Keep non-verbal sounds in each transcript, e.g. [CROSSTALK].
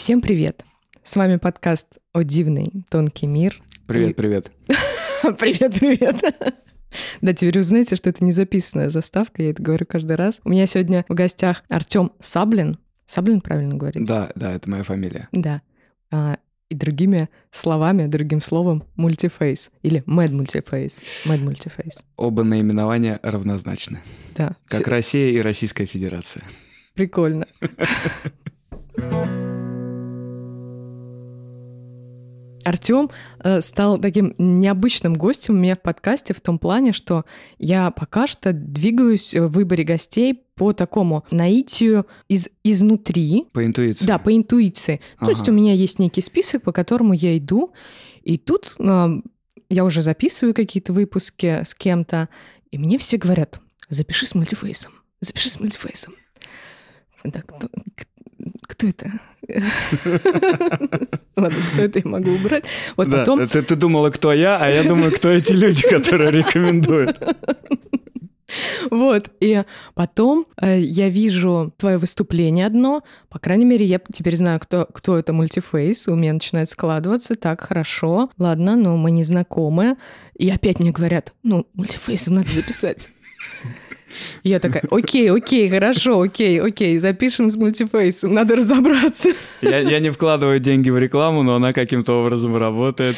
Всем привет! С вами подкаст «О дивный тонкий мир». Привет, [LAUGHS] привет. Привет, привет. [LAUGHS] Да, теперь узнаете, что это не записанная заставка, я это говорю каждый раз. У меня сегодня в гостях Артем Саблин. Саблин правильно говорить? Да, да, это моя фамилия. Да. А, и другими словами, другим словом, мультифейс. Или Mad Multiface. Mad Multiface. Оба наименования равнозначны. Да. Как Всё- Россия и Российская Федерация. Прикольно. [LAUGHS] Артем э, стал таким необычным гостем у меня в подкасте в том плане, что я пока что двигаюсь в выборе гостей по такому наитию из изнутри, По интуиции. да, по интуиции. То есть Ага. у меня есть некий список, по которому я иду, и тут э, я уже записываю какие-то выпуски с кем-то, и мне все говорят, запиши с мультифейсом, запиши с мультифейсом. Да, кто, кто это? [LAUGHS] Ладно, кто это я могу убрать. Вот потом... ты, думала, кто я, а я думаю, кто эти люди, которые рекомендуют. [LAUGHS] Вот, и потом э, я вижу твое выступление одно, по крайней мере, я теперь знаю, кто, кто это мультифейс, у меня начинает складываться, так, хорошо, ладно, но мы не знакомы. И опять мне говорят, ну, мультифейсом надо записать. Я такая, окей, окей, хорошо, окей, окей, запишем с мультифейсом, надо разобраться. Я, я не вкладываю деньги в рекламу, но она каким-то образом работает.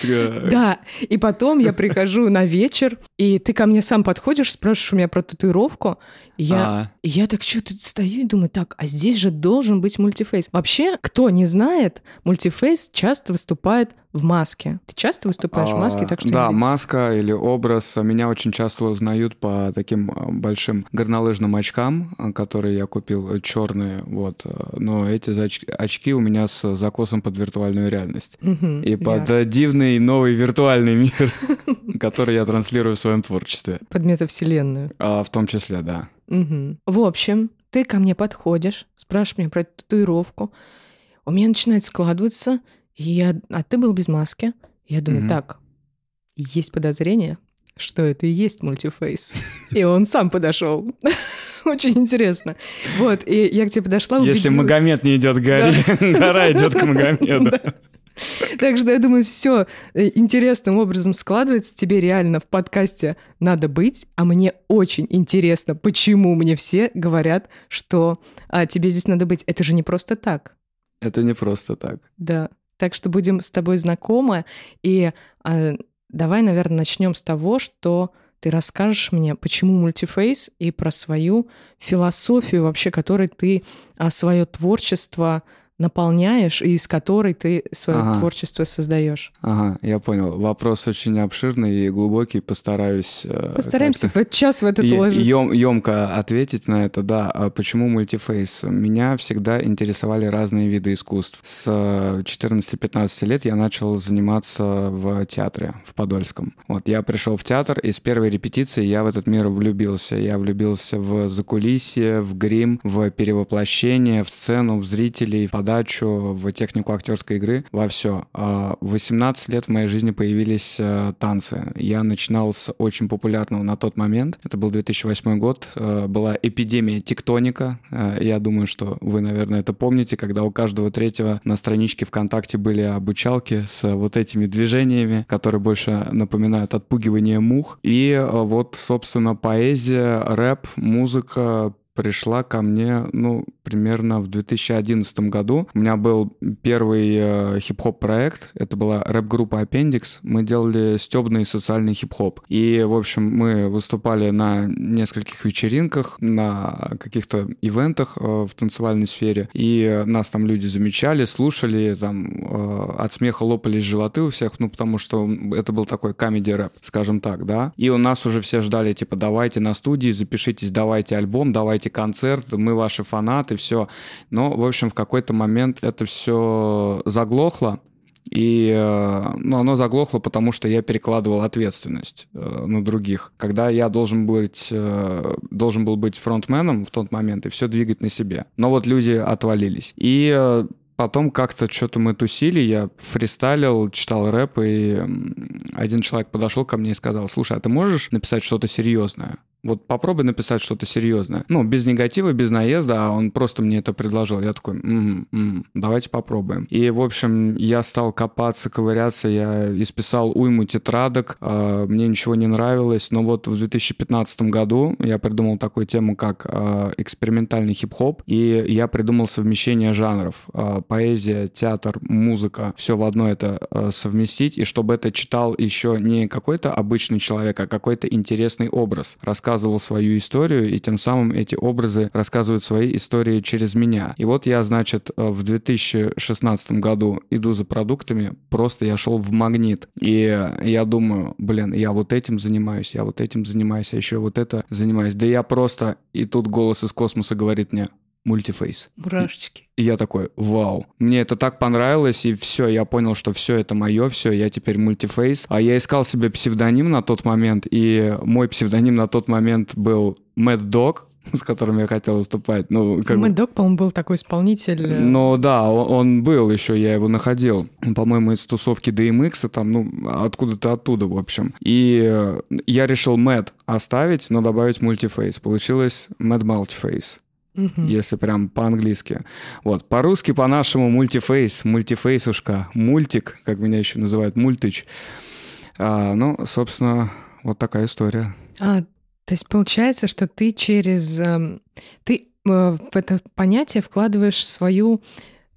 Да, и потом я прихожу на вечер, и ты ко мне сам подходишь, спрашиваешь у меня про татуировку, и я, А, и я так что-то стою и думаю, так, а здесь же должен быть мультифейс. Вообще, кто не знает, мультифейс часто выступает в маске. Ты часто выступаешь в маске, а, так что... Да, я- маска или образ. Меня очень часто узнают по таким э, большим горнолыжным очкам, э, которые я купил, черные, вот. э, Но эти очки у меня с закосом под виртуальную реальность. Мгм, И под я- э, дивный новый виртуальный мир, [LAUGHS] который я транслирую в своем творчестве. Под метавселенную. А, В том числе, да. В общем, ты ко мне подходишь, спрашиваешь меня про татуировку. У меня начинает складываться, и я... а ты был без маски. Я думаю, Мгм. так, есть подозрение, что это и есть мультифейс. [LAUGHS] И он сам подошел. [LAUGHS] Очень интересно. Вот, и я к тебе подошла, Если. Магомед не идет к горе, [LAUGHS] гора идет к Магомеду. Да. Так что я думаю, все интересным образом складывается. Тебе реально в подкасте надо быть, а мне очень интересно, почему мне все говорят, что а, тебе здесь надо быть. Это же не просто так. Это не просто так. Да. Так что будем с тобой знакомы. И а, давай, наверное, начнем с того, что ты расскажешь мне, почему мультифейс и про свою философию вообще, которой ты свое творчество наполняешь и из которой ты свое Ага. творчество создаешь. Ага, я понял. Вопрос очень обширный и глубокий. Постараюсь... э, Постараемся в этот час в этот е- уложиться. ем- емко ответить на это, да. А почему мультифейс? Меня всегда интересовали разные виды искусств. С э, 14-15 лет я начал заниматься в театре в Подольском. Вот я пришел в театр, и с первой репетиции я в этот мир влюбился. Я влюбился в закулисье, в грим, в перевоплощение, в сцену, в зрителей, в подачу, в технику актерской игры, во все. В 18 лет в моей жизни появились э, танцы. Я начинал с очень популярного на тот момент. Это был 2008 год. э, Была эпидемия тектоника. Э, Я думаю, что вы, наверное, это помните, когда у каждого третьего на страничке ВКонтакте были обучалки с вот этими движениями, которые больше напоминают отпугивание мух. И вот, собственно, поэзия, рэп, музыка пришла ко мне, ну, примерно в 2011 году. У меня был первый э, хип-хоп проект. Это была рэп-группа Appendix. Мы делали стебный социальный хип-хоп. И, в общем, мы выступали на нескольких вечеринках, на каких-то ивентах э, в танцевальной сфере. И э, нас там люди замечали, слушали, там э, от смеха лопались животы у всех, ну, потому что это был такой камеди-рэп, скажем так, да. И у нас уже все ждали, типа, давайте на студии, запишитесь, давайте альбом, давайте концерт, мы ваши фанаты, все. Но, в общем, в какой-то момент это все заглохло. И э, ну, оно заглохло, потому что я перекладывал ответственность э, на других. Когда я должен быть, э, должен был быть фронтменом в тот момент и все двигать на себе. Но вот люди отвалились. И э, потом как-то что-то мы тусили, я фристайлил, читал рэп, и один человек подошел ко мне и сказал, слушай, а ты можешь написать что-то серьезное? Вот попробуй написать что-то серьезное. Ну, без негатива, без наезда, а он просто мне это предложил. Я такой, м-м, давайте попробуем. И, в общем, я стал копаться, ковыряться, я исписал уйму тетрадок, э, мне ничего не нравилось, но вот в 2015 году я придумал такую тему, как э, экспериментальный хип-хоп, и я придумал совмещение жанров. Э, поэзия, театр, музыка, все в одно это э, совместить, и чтобы это читал еще не какой-то обычный человек, а какой-то интересный образ. Рассказывал свою историю, и тем самым эти образы рассказывают свои истории через меня. И вот я, значит, э, в 2016 году иду за продуктами, просто я шел в магнит. И я думаю, блин, я вот этим занимаюсь, я вот этим занимаюсь, а еще вот это занимаюсь. Да я просто... И тут голос из космоса говорит мне, мультифейс. Мурашечки. И я такой, вау, мне это так понравилось, и все, я понял, что все это мое, все, я теперь мультифейс. А я искал себе псевдоним на тот момент, и мой псевдоним на тот момент был Mad Dog, [LAUGHS] с которым я хотел выступать. Ну, как Mad Dog, по-моему, был такой исполнитель. Э, ну да, он, он был еще, я его находил. По-моему, из тусовки DMX, там, ну, откуда-то оттуда, в общем. И э, я решил Mad оставить, но добавить мультифейс. Получилось Mad Multiface угу. если прям по-английски. Вот, по-русски, по-нашему, мультифейс, мультифейсушка, мультик, как меня еще называют, мультыч. А, ну, собственно, вот такая история. А, то есть получается, что ты через... Эм, ты э, в это понятие вкладываешь свою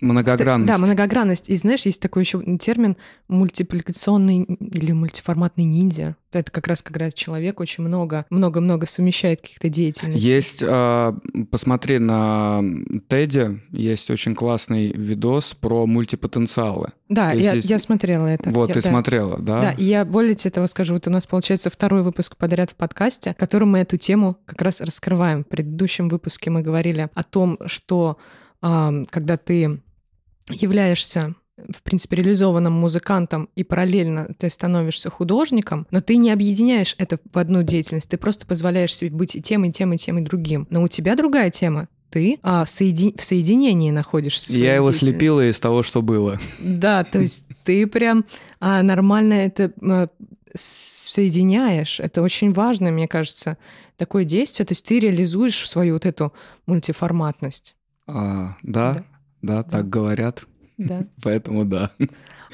Многогранность. Да, многогранность. И знаешь, есть такой еще термин мультипликационный или мультиформатный ниндзя. Это как раз когда человек очень много, много-много совмещает каких-то деятельностей. Есть, э, посмотри на Теди, есть очень классный видос про мультипотенциалы. Да, я, есть... я смотрела это. Вот, я, ты да. смотрела, да? Да, и я более тебе того скажу, вот у нас получается второй выпуск подряд в подкасте, в котором мы эту тему как раз раскрываем. В предыдущем выпуске мы говорили о том, что когда ты являешься в принципе, реализованным музыкантом, и параллельно ты становишься художником, но ты не объединяешь это в одну деятельность, ты просто позволяешь себе быть и тем, и тем, и тем, и другим. Но у тебя другая тема. Ты а, соеди... в соединении находишься. Я его слепила из того, что было. Да, то есть ты прям а, нормально это а, соединяешь. Это очень важно, мне кажется, такое действие. То есть ты реализуешь свою вот эту мультиформатность. А, да, да, да, так говорят. Да. [LAUGHS] Поэтому да.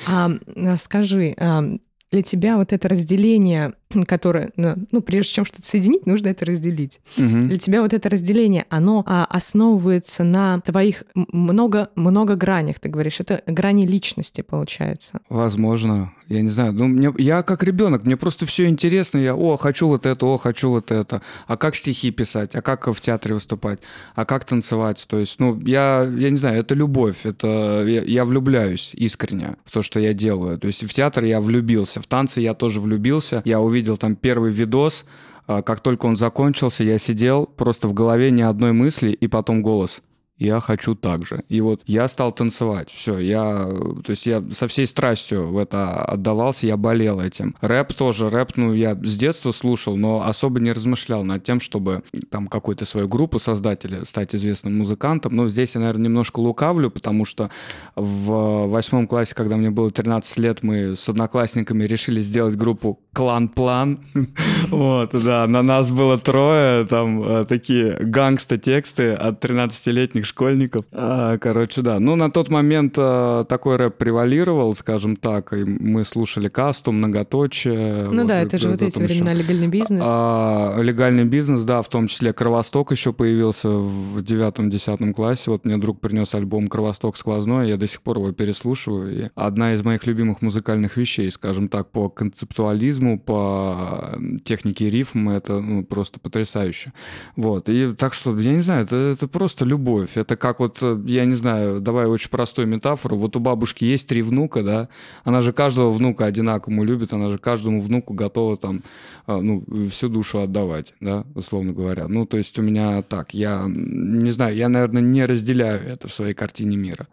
А, а скажи, а, для тебя вот это разделение, которое, ну, прежде чем что-то соединить, нужно это разделить. Угу. Для тебя вот это разделение, оно а, основывается на твоих много, много гранях, ты говоришь, это грани личности, получается. Возможно. Я не знаю, ну, мне, я как ребенок, мне просто все интересно, я, о, хочу вот это, о, хочу вот это, а как стихи писать, а как в театре выступать, а как танцевать, то есть, ну, я, я не знаю, это любовь, это, я, я влюбляюсь искренне в то, что я делаю, то есть в театр я влюбился, в танцы я тоже влюбился, я увидел там первый видос, а, как только он закончился, я сидел, просто в голове ни одной мысли, и потом голос – я хочу так же. И вот я стал танцевать. Все, я, то есть я со всей страстью в это отдавался, я болел этим. Рэп тоже, рэп, ну, я с детства слушал, но особо не размышлял над тем, чтобы там какую-то свою группу создать или стать известным музыкантом. Но здесь я, наверное, немножко лукавлю, потому что в восьмом классе, когда мне было 13 лет, мы с одноклассниками решили сделать группу «Клан-план». [LAUGHS] Вот, да, на нас было трое, там э, такие гангста-тексты от 13-летних школьников. А, короче, да. Ну, на тот момент а, такой рэп превалировал, скажем так, и мы слушали касту, многоточие. Ну вот, да, это, же вот эти времена легальный бизнес. А, легальный бизнес, да, в том числе Кровосток еще появился в девятом-десятом классе. Вот мне друг принес альбом Кровосток сквозной, я до сих пор его переслушиваю. И одна из моих любимых музыкальных вещей, скажем так, по концептуализму, по технике рифм, это ну, просто потрясающе. Вот. И так что, я не знаю, это, это просто любовь. Это как вот, э, я не знаю, давай очень простую метафору. Вот у бабушки есть три внука, да, она же каждого внука одинаково любит, она же каждому внуку готова там, а, ну, всю душу отдавать, да, условно говоря. Ну, то есть у меня так, я не знаю, я, наверное, не разделяю это в своей картине мира.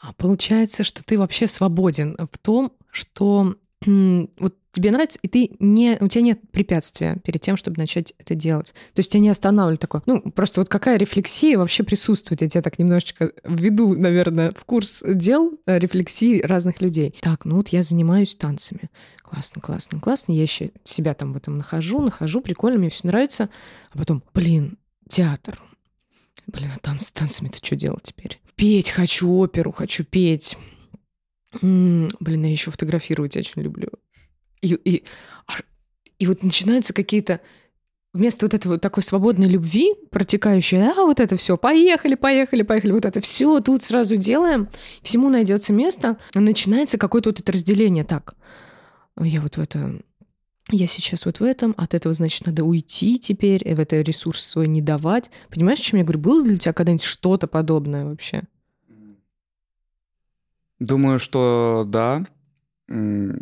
А получается, что ты вообще свободен в том, что вот тебе нравится, и ты не, у тебя нет препятствия перед тем, чтобы начать это делать. То есть тебя не останавливает такое. Ну, просто вот какая рефлексия вообще присутствует. Я тебя так немножечко введу, наверное, в курс дел э, рефлексии разных людей. Так, ну вот я занимаюсь танцами. Классно, классно, классно. Я еще себя там в этом нахожу, нахожу, прикольно, мне все нравится. А потом, блин, театр. Блин, а танцы, танцами-то что делать теперь? Петь хочу, оперу хочу петь. Блин, я еще фотографировать очень люблю. И, и, и вот начинаются какие-то вместо вот этого такой свободной любви, протекающей, а вот это все, поехали, поехали, поехали, вот это все тут сразу делаем, всему найдется место, начинается какое-то вот это разделение. Так, я вот в это я сейчас вот в этом, от этого, значит, надо уйти теперь, и в это ресурс свой не давать. Понимаешь, чем я говорю? Было ли у тебя когда-нибудь что-то подобное вообще? Думаю, что да.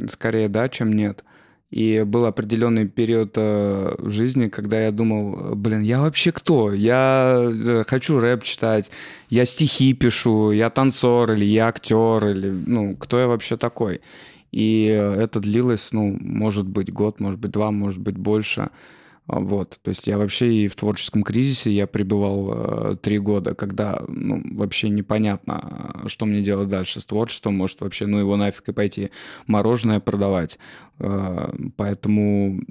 Скорее да, чем нет. И был определенный период э, в жизни, когда я думал, блин, я вообще кто? Я э, хочу рэп читать, я стихи пишу, я танцор или я актер, или, ну, кто я вообще такой? И это длилось, ну, может быть, год, может быть, два, может быть, больше. А, вот, то есть я вообще и в творческом кризисе я пребывал э, три года, когда ну, вообще непонятно, что мне делать дальше с творчеством, может вообще, ну его нафиг и пойти мороженое продавать. Э, поэтому,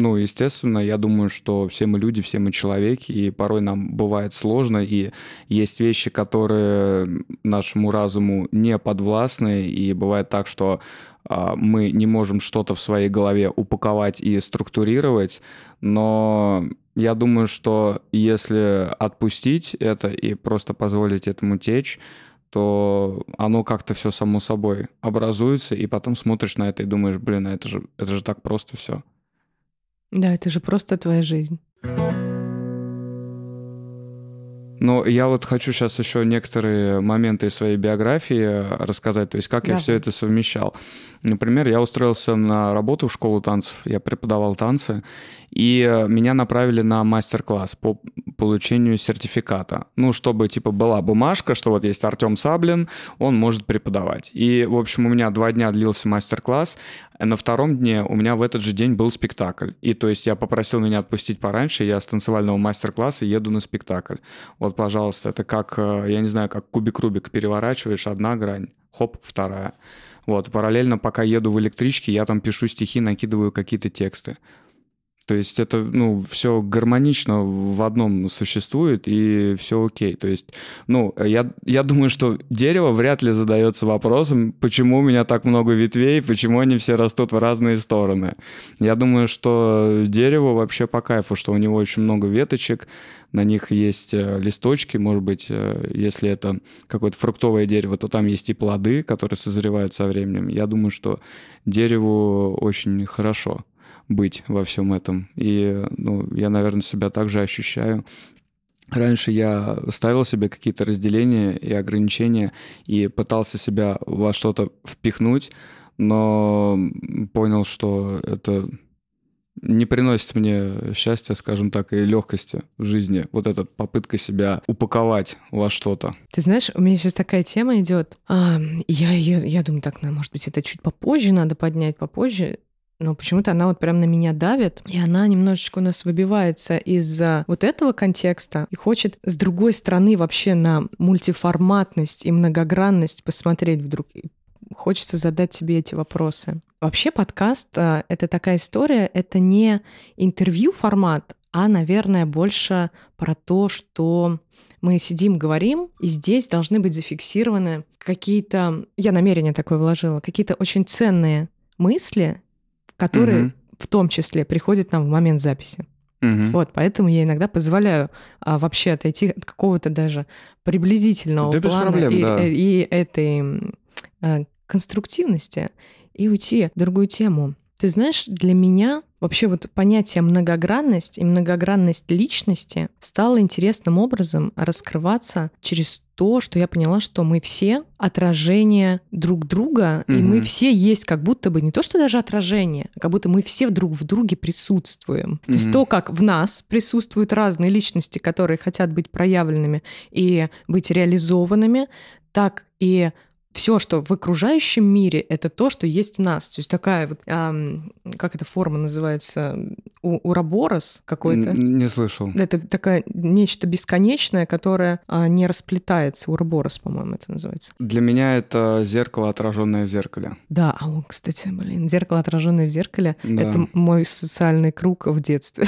ну, естественно, я думаю, что все мы люди, все мы человеки, и порой нам бывает сложно, и есть вещи, которые нашему разуму не подвластны, и бывает так, что а, мы не можем что-то в своей голове упаковать и структурировать, но я думаю, что если отпустить это и просто позволить этому течь, то оно как-то все само собой образуется, и потом смотришь на это и думаешь, блин, а это же, это же так просто все. Да, это же просто твоя жизнь. Но я вот хочу сейчас еще некоторые моменты из своей биографии рассказать, то есть как да. я все это совмещал. Например, я устроился на работу в школу танцев, я преподавал танцы, и меня направили на мастер-класс по получению сертификата. Ну, чтобы, типа, была бумажка, что вот есть Артем Саблин, он может преподавать. И, в общем, у меня два дня длился мастер-класс, на втором дне у меня в этот же день был спектакль. И, то есть, я попросил меня отпустить пораньше, я с танцевального мастер-класса еду на спектакль. Вот, пожалуйста, это как, э, я не знаю, как кубик-рубик переворачиваешь, одна грань, хоп, вторая. Вот, параллельно, пока еду в электричке, я там пишу стихи, накидываю какие-то тексты. То есть это, ну, все гармонично в одном существует, и все окей. То есть, ну, я, я думаю, что дерево вряд ли задается вопросом, почему у меня так много ветвей, почему они все растут в разные стороны. Я думаю, что дерево вообще по кайфу, что у него очень много веточек, на них есть э, листочки, может быть, э, если это какое-то фруктовое дерево, то там есть и плоды, которые созревают со временем. Я думаю, что дереву очень хорошо быть во всем этом. И ну, я, наверное, себя также ощущаю. Раньше я ставил себе какие-то разделения и ограничения и пытался себя во что-то впихнуть, но понял, что это не приносит мне счастья, скажем так, и легкости в жизни. Вот эта попытка себя упаковать во что-то. Ты знаешь, у меня сейчас такая тема идет. А, я, я, я думаю, так, ну, может быть, это чуть попозже надо поднять, попозже но почему-то она вот прям на меня давит, и она немножечко у нас выбивается из вот этого контекста и хочет с другой стороны вообще на мультиформатность и многогранность посмотреть вдруг. Хочется задать себе эти вопросы. Вообще подкаст а, — это такая история, это не интервью-формат, а, наверное, больше про то, что мы сидим, говорим, и здесь должны быть зафиксированы какие-то, я намерение такое вложила, какие-то очень ценные мысли, которые угу. в том числе приходят нам в момент записи. Угу. Вот, поэтому я иногда позволяю а, вообще отойти от какого-то даже приблизительного да плана проблем, и, да. и, и этой а, конструктивности и уйти в другую тему. Ты знаешь, для меня вообще вот понятие многогранность и многогранность личности стало интересным образом раскрываться через то, что я поняла, что мы все отражение друг друга, угу. и мы все есть как будто бы не то, что даже отражение, а как будто мы все друг в друге присутствуем. Угу. То есть то, как в нас присутствуют разные личности, которые хотят быть проявленными и быть реализованными, так и все, что в окружающем мире, это то, что есть в нас. То есть такая вот, эм, как эта форма называется, у, уроборос какой-то. Не слышал. Это такая нечто бесконечное, которое а, не расплетается. Уроборос, по-моему, это называется. Для меня это зеркало, отраженное в зеркале. Да, а о, кстати, блин, зеркало, отраженное в зеркале, да. это мой социальный круг в детстве.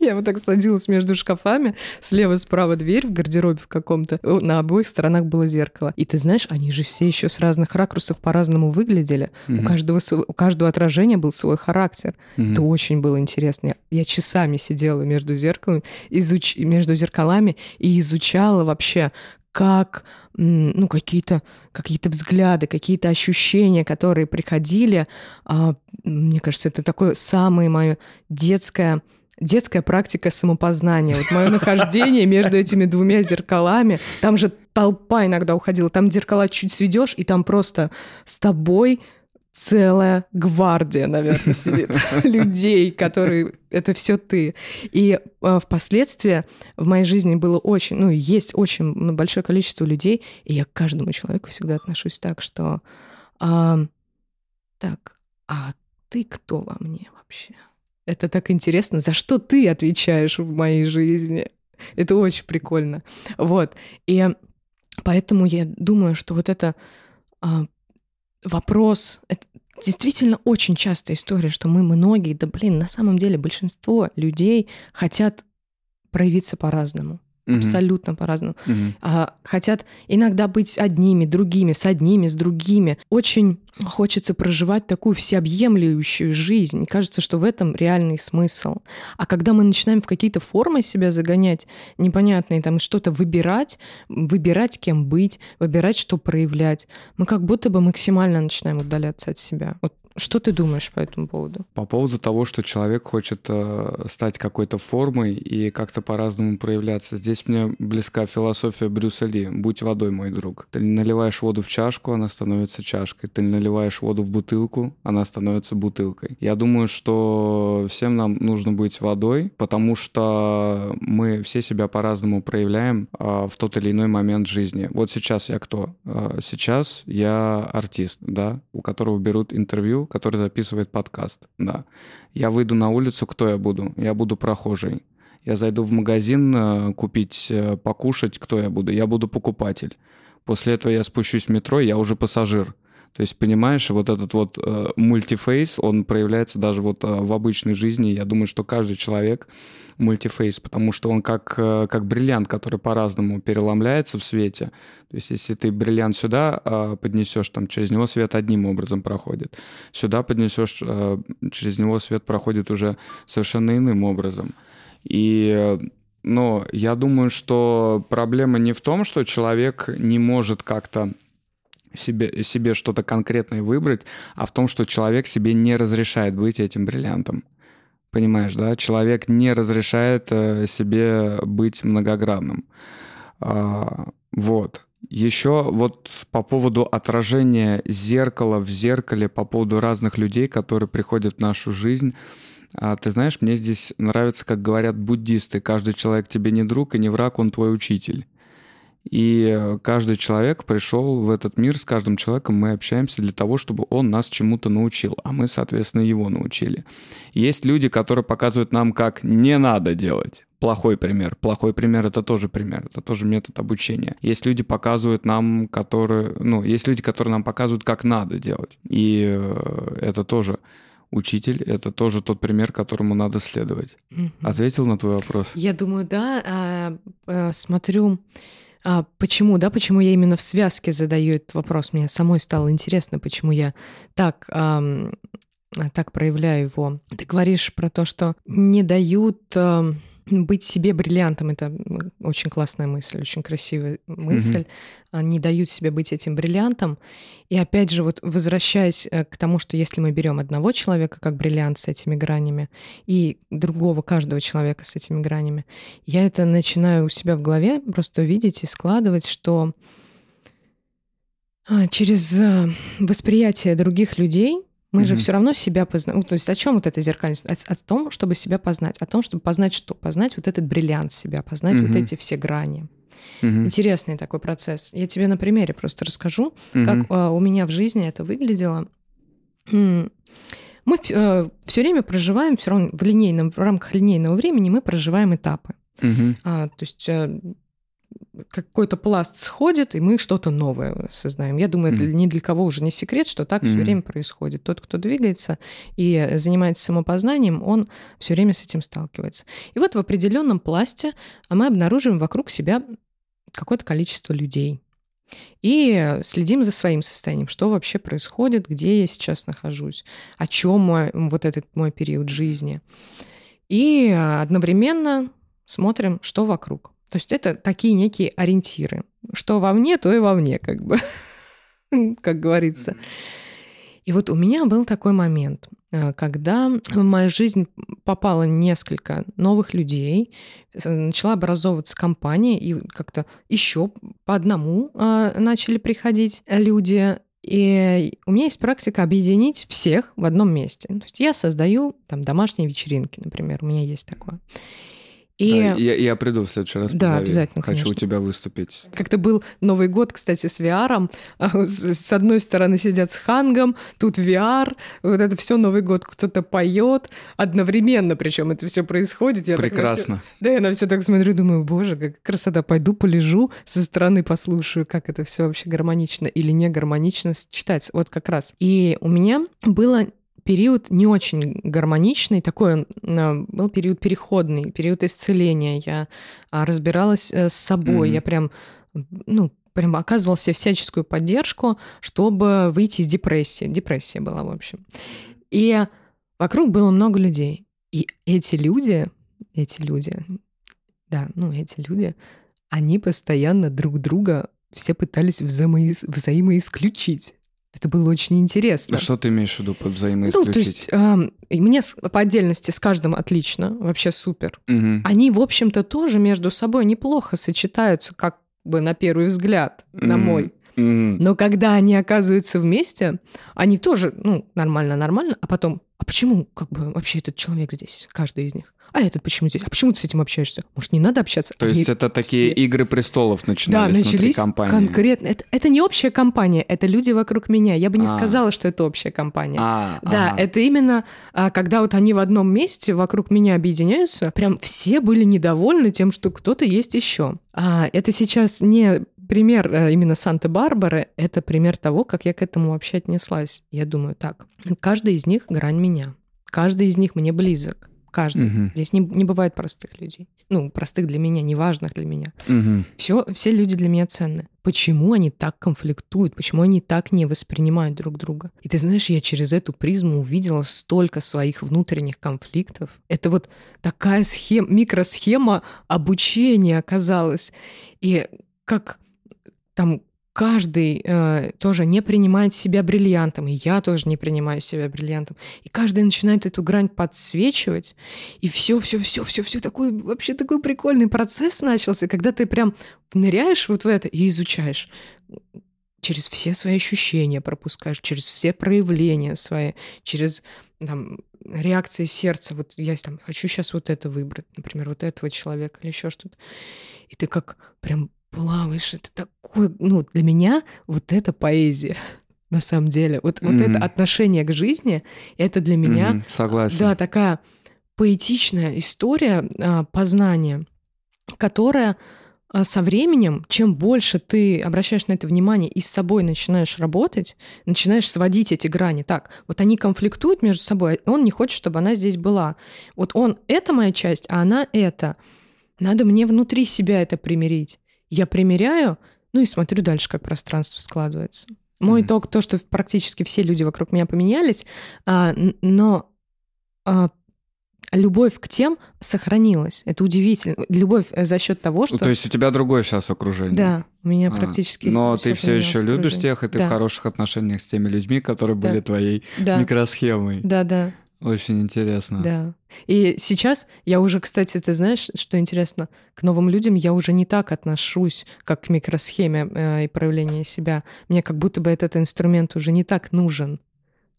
Я вот так садилась между шкафами, слева-справа дверь в гардеробе в каком-то, на обоих сторонах было зеркало. И ты знаешь, они же все еще с разных ракурсов по-разному выглядели. Mm-hmm. У, каждого, у каждого отражения был свой характер. Mm-hmm. Это очень было интересно. Я, я часами сидела между зеркалами, изуч... между зеркалами и изучала вообще, как ну, какие-то какие взгляды, какие-то ощущения, которые приходили. А, мне кажется, это такое самое мое детское детская практика самопознания. Вот мое нахождение между этими двумя зеркалами. Там же толпа иногда уходила. Там зеркала чуть сведешь, и там просто с тобой целая гвардия, наверное, сидит [LAUGHS] людей, которые это все ты. И э, впоследствии в моей жизни было очень, ну, есть очень большое количество людей, и я к каждому человеку всегда отношусь так, что а, так, а ты кто во мне вообще? Это так интересно. За что ты отвечаешь в моей жизни? Это очень прикольно. Вот. И поэтому я думаю, что вот это а, вопрос... Это действительно очень частая история, что мы многие, да блин, на самом деле большинство людей хотят проявиться по-разному угу. абсолютно по-разному. Угу. А, хотят иногда быть одними, другими, с одними, с другими. Очень хочется проживать такую всеобъемлющую жизнь. И кажется, что в этом реальный смысл. А когда мы начинаем в какие-то формы себя загонять, непонятные, там что-то выбирать, выбирать, кем быть, выбирать, что проявлять, мы как будто бы максимально начинаем удаляться от себя. Вот что ты думаешь по этому поводу? По поводу того, что человек хочет э, стать какой-то формой и как-то по-разному проявляться. Здесь мне близка философия Брюса Ли. Будь водой, мой друг. Ты наливаешь воду в чашку, она становится чашкой. Ты наливаешь воду в бутылку, она становится бутылкой. Я думаю, что всем нам нужно быть водой, потому что мы все себя по-разному проявляем э, в тот или иной момент жизни. Вот сейчас я кто? Э, сейчас я артист, да, у которого берут интервью который записывает подкаст, да. Я выйду на улицу, кто я буду? Я буду прохожий. Я зайду в магазин э, купить, э, покушать, кто я буду? Я буду покупатель. После этого я спущусь в метро, я уже пассажир. То есть, понимаешь, вот этот вот э, мультифейс, он проявляется даже вот э, в обычной жизни. Я думаю, что каждый человек мультифейс, потому что он как, э, как бриллиант, который по-разному переломляется в свете. То есть, если ты бриллиант сюда э, поднесешь, там через него свет одним образом проходит. Сюда поднесешь, э, через него свет проходит уже совершенно иным образом. И э, но я думаю, что проблема не в том, что человек не может как-то себе, себе что-то конкретное выбрать, а в том, что человек себе не разрешает быть этим бриллиантом. Понимаешь, да? Человек не разрешает э, себе быть многогранным. А, вот. Еще вот по поводу отражения зеркала в зеркале, по поводу разных людей, которые приходят в нашу жизнь. А, ты знаешь, мне здесь нравится, как говорят буддисты, каждый человек тебе не друг и не враг, он твой учитель. И каждый человек пришел в этот мир, с каждым человеком мы общаемся для того, чтобы он нас чему-то научил, а мы, соответственно, его научили. Есть люди, которые показывают нам, как не надо делать. Плохой пример. Плохой пример это тоже пример, это тоже метод обучения. Есть люди, показывают нам, которые, ну, есть люди, которые нам показывают, как надо делать. И э, это тоже учитель, это тоже тот пример, которому надо следовать. Ответил на твой вопрос? Я думаю, да. А, а, смотрю а почему, да, почему я именно в связке задаю этот вопрос? Мне самой стало интересно, почему я так, эм, так проявляю его. Ты говоришь про то, что не дают... Э, быть себе бриллиантом это очень классная мысль, очень красивая мысль. Mm-hmm. Не дают себе быть этим бриллиантом. И опять же, вот возвращаясь э, к тому, что если мы берем одного человека как бриллиант с этими гранями и другого каждого человека с этими гранями, я это начинаю у себя в голове просто видеть и складывать, что а, через э, восприятие других людей Мы mm-hmm. же все равно себя познаем. То есть о чем вот эта зеркальность? О, о том, чтобы себя познать. О том, чтобы познать что? Познать вот этот бриллиант себя, познать mm-hmm. вот эти все грани. Mm-hmm. Интересный такой процесс. Я тебе на примере просто расскажу, mm-hmm. как а, у меня в жизни это выглядело. Мы э, все время проживаем, все равно в линейном, в рамках линейного времени мы проживаем этапы. Mm-hmm. А, то есть э, какой-то пласт сходит, и мы что-то новое сознаем. Я думаю, mm. ни для кого уже не секрет, что так mm. все время происходит. Тот, кто двигается и занимается самопознанием, он все время с этим сталкивается. И вот в определенном пласте мы обнаруживаем вокруг себя какое-то количество людей. И следим за своим состоянием, что вообще происходит, где я сейчас нахожусь, о чем мой, вот этот мой период жизни. И одновременно смотрим, что вокруг. То есть это такие некие ориентиры. Что вовне, то и вовне, как бы, [LAUGHS] как говорится. И вот у меня был такой момент, э, когда в мою жизнь попало несколько новых людей, начала образовываться компания, и как-то еще по одному э, начали приходить люди. И у меня есть практика объединить всех в одном месте. То есть я создаю там домашние вечеринки, например, у меня есть такое. И... Да, я, я приду в следующий раз. Да, позови. обязательно. Хочу конечно. у тебя выступить. Как-то был Новый год, кстати, с VR. А, с одной стороны сидят с хангом, тут VR, вот это все Новый год кто-то поет одновременно, причем это все происходит. Я Прекрасно. Так все... Да, я на все так смотрю, думаю, боже, как красота. Пойду полежу со стороны, послушаю, как это все вообще гармонично или не гармонично читать. Вот как раз. И у меня было период не очень гармоничный, такой он а, был период переходный, период исцеления. Я а, разбиралась э, с собой, mm-hmm. я прям, ну, прям оказывала себе всяческую поддержку, чтобы выйти из депрессии. Депрессия была, в общем. И вокруг было много людей. И эти люди, эти люди, да, ну, эти люди, они постоянно друг друга все пытались взаимо- взаимоисключить. Это было очень интересно. А что ты имеешь в виду под взаимоисключить? Ну, то есть э, мне по отдельности с каждым отлично, вообще супер. Угу. Они, в общем-то, тоже между собой неплохо сочетаются, как бы на первый взгляд, угу. на мой. Угу. Но когда они оказываются вместе, они тоже, ну, нормально-нормально, а потом, а почему как бы вообще этот человек здесь, каждый из них? А этот почему здесь? А почему ты с этим общаешься? Может, не надо общаться? То есть это такие все... игры престолов начинались да, начались компании? конкретно. Это, это не общая компания, это люди вокруг меня. Я бы не а. сказала, что это общая компания. А, да, ага. это именно а, когда вот они в одном месте вокруг меня объединяются, прям все были недовольны тем, что кто-то есть еще. А, это сейчас не пример а, именно Санта-Барбары, это пример того, как я к этому вообще отнеслась. Я думаю, так, каждый из них грань меня. Каждый из них мне близок. Каждый. Угу. Здесь не, не бывает простых людей. Ну, простых для меня, неважных для меня. Угу. Все, все люди для меня ценны. Почему они так конфликтуют? Почему они так не воспринимают друг друга? И ты знаешь, я через эту призму увидела столько своих внутренних конфликтов. Это вот такая схема, микросхема обучения оказалась. И как там каждый э, тоже не принимает себя бриллиантом, и я тоже не принимаю себя бриллиантом. И каждый начинает эту грань подсвечивать, и все, все, все, все, все такой вообще такой прикольный процесс начался, когда ты прям ныряешь вот в это и изучаешь через все свои ощущения пропускаешь, через все проявления свои, через там, реакции сердца. Вот я там хочу сейчас вот это выбрать, например, вот этого человека или еще что-то. И ты как прям плаваешь. Это такое, ну, для меня вот это поэзия [LAUGHS] на самом деле. Вот, mm-hmm. вот это отношение к жизни, это для меня... Mm-hmm. Согласен. Да, такая поэтичная история а, познания, которая а, со временем, чем больше ты обращаешь на это внимание и с собой начинаешь работать, начинаешь сводить эти грани. Так, вот они конфликтуют между собой, он не хочет, чтобы она здесь была. Вот он — это моя часть, а она — это. Надо мне внутри себя это примирить. Я примеряю, ну и смотрю дальше, как пространство складывается. Мой mm-hmm. итог то, что практически все люди вокруг меня поменялись, а, но а, любовь к тем сохранилась. Это удивительно. Любовь э, за счет того, что... Ну, то есть у тебя другое сейчас окружение. Да, у меня а, практически... Но ты все еще любишь тех, и ты да. в хороших отношениях с теми людьми, которые да. были твоей да. микросхемой. Да, да. Очень интересно. Да. И сейчас я уже, кстати, ты знаешь, что интересно, к новым людям я уже не так отношусь, как к микросхеме э, и проявлению себя. Мне как будто бы этот инструмент уже не так нужен.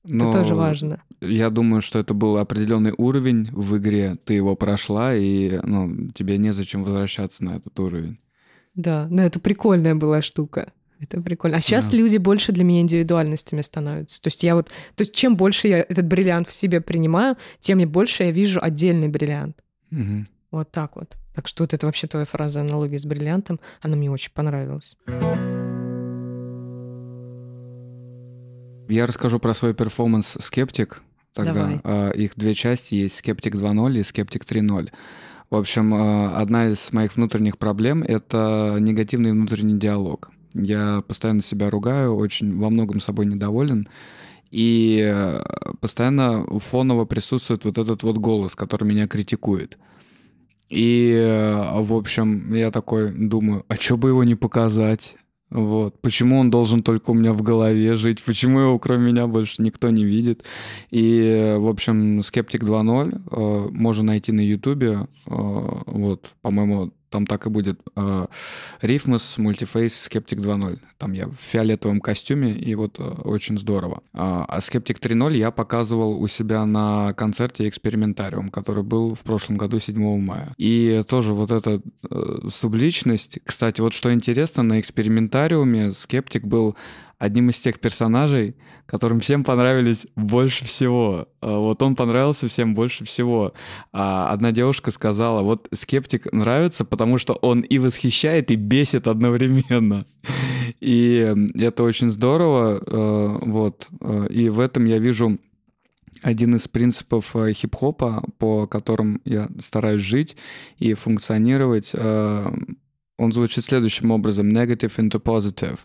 Но это тоже важно. Я думаю, что это был определенный уровень в игре, ты его прошла, и ну, тебе незачем возвращаться на этот уровень. Да, но это прикольная была штука. Это прикольно. А сейчас да. люди больше для меня индивидуальностями становятся. То есть я вот, то есть чем больше я этот бриллиант в себе принимаю, тем мне больше я вижу отдельный бриллиант. Угу. Вот так вот. Так что вот это вообще твоя фраза аналогия с бриллиантом, она мне очень понравилась. Я расскажу про свой перформанс «Скептик». Тогда Давай. А, их две части есть «Скептик 2.0» и «Скептик 3.0». В общем, а, одна из моих внутренних проблем — это негативный внутренний диалог. Я постоянно себя ругаю, очень во многом собой недоволен. И э, постоянно фоново присутствует вот этот вот голос, который меня критикует. И, э, в общем, я такой думаю, а что бы его не показать? Вот. Почему он должен только у меня в голове жить? Почему его кроме меня больше никто не видит? И, в общем, «Скептик 2.0» э, можно найти на Ютубе. Э, вот, по-моему, там так и будет. Э, Рифмус, Мультифейс, Скептик 2.0. Там я в фиолетовом костюме, и вот э, очень здорово. А, а Скептик 3.0 я показывал у себя на концерте «Экспериментариум», который был в прошлом году 7 мая. И тоже вот эта э, субличность. Кстати, вот что интересно, на «Экспериментариуме» Скептик был одним из тех персонажей, которым всем понравились больше всего. А, вот он понравился всем больше всего. А одна девушка сказала, вот скептик нравится, потому что он и восхищает, и бесит одновременно. [LAUGHS] И это очень здорово. А, вот. А, и в этом я вижу один из принципов хип-хопа, по которым я стараюсь жить и функционировать, он звучит следующим образом. Negative into positive.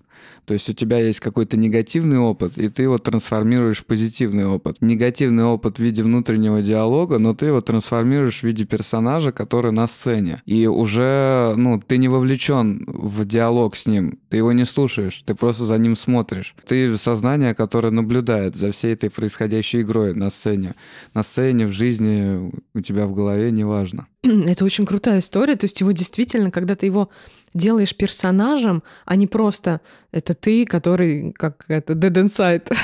То есть у тебя есть какой-то негативный опыт, и ты его трансформируешь в позитивный опыт. Негативный опыт в виде внутреннего диалога, но ты его трансформируешь в виде персонажа, который на сцене. И уже, ну, ты не вовлечен в диалог с ним, ты его не слушаешь, ты просто за ним смотришь. Ты сознание, которое наблюдает за всей этой происходящей игрой на сцене. На сцене, в жизни, у тебя в голове, неважно. [CLEARS THROAT] Это очень крутая история. То есть его действительно, когда ты его делаешь персонажем, а не просто это ты, который как это dead inside,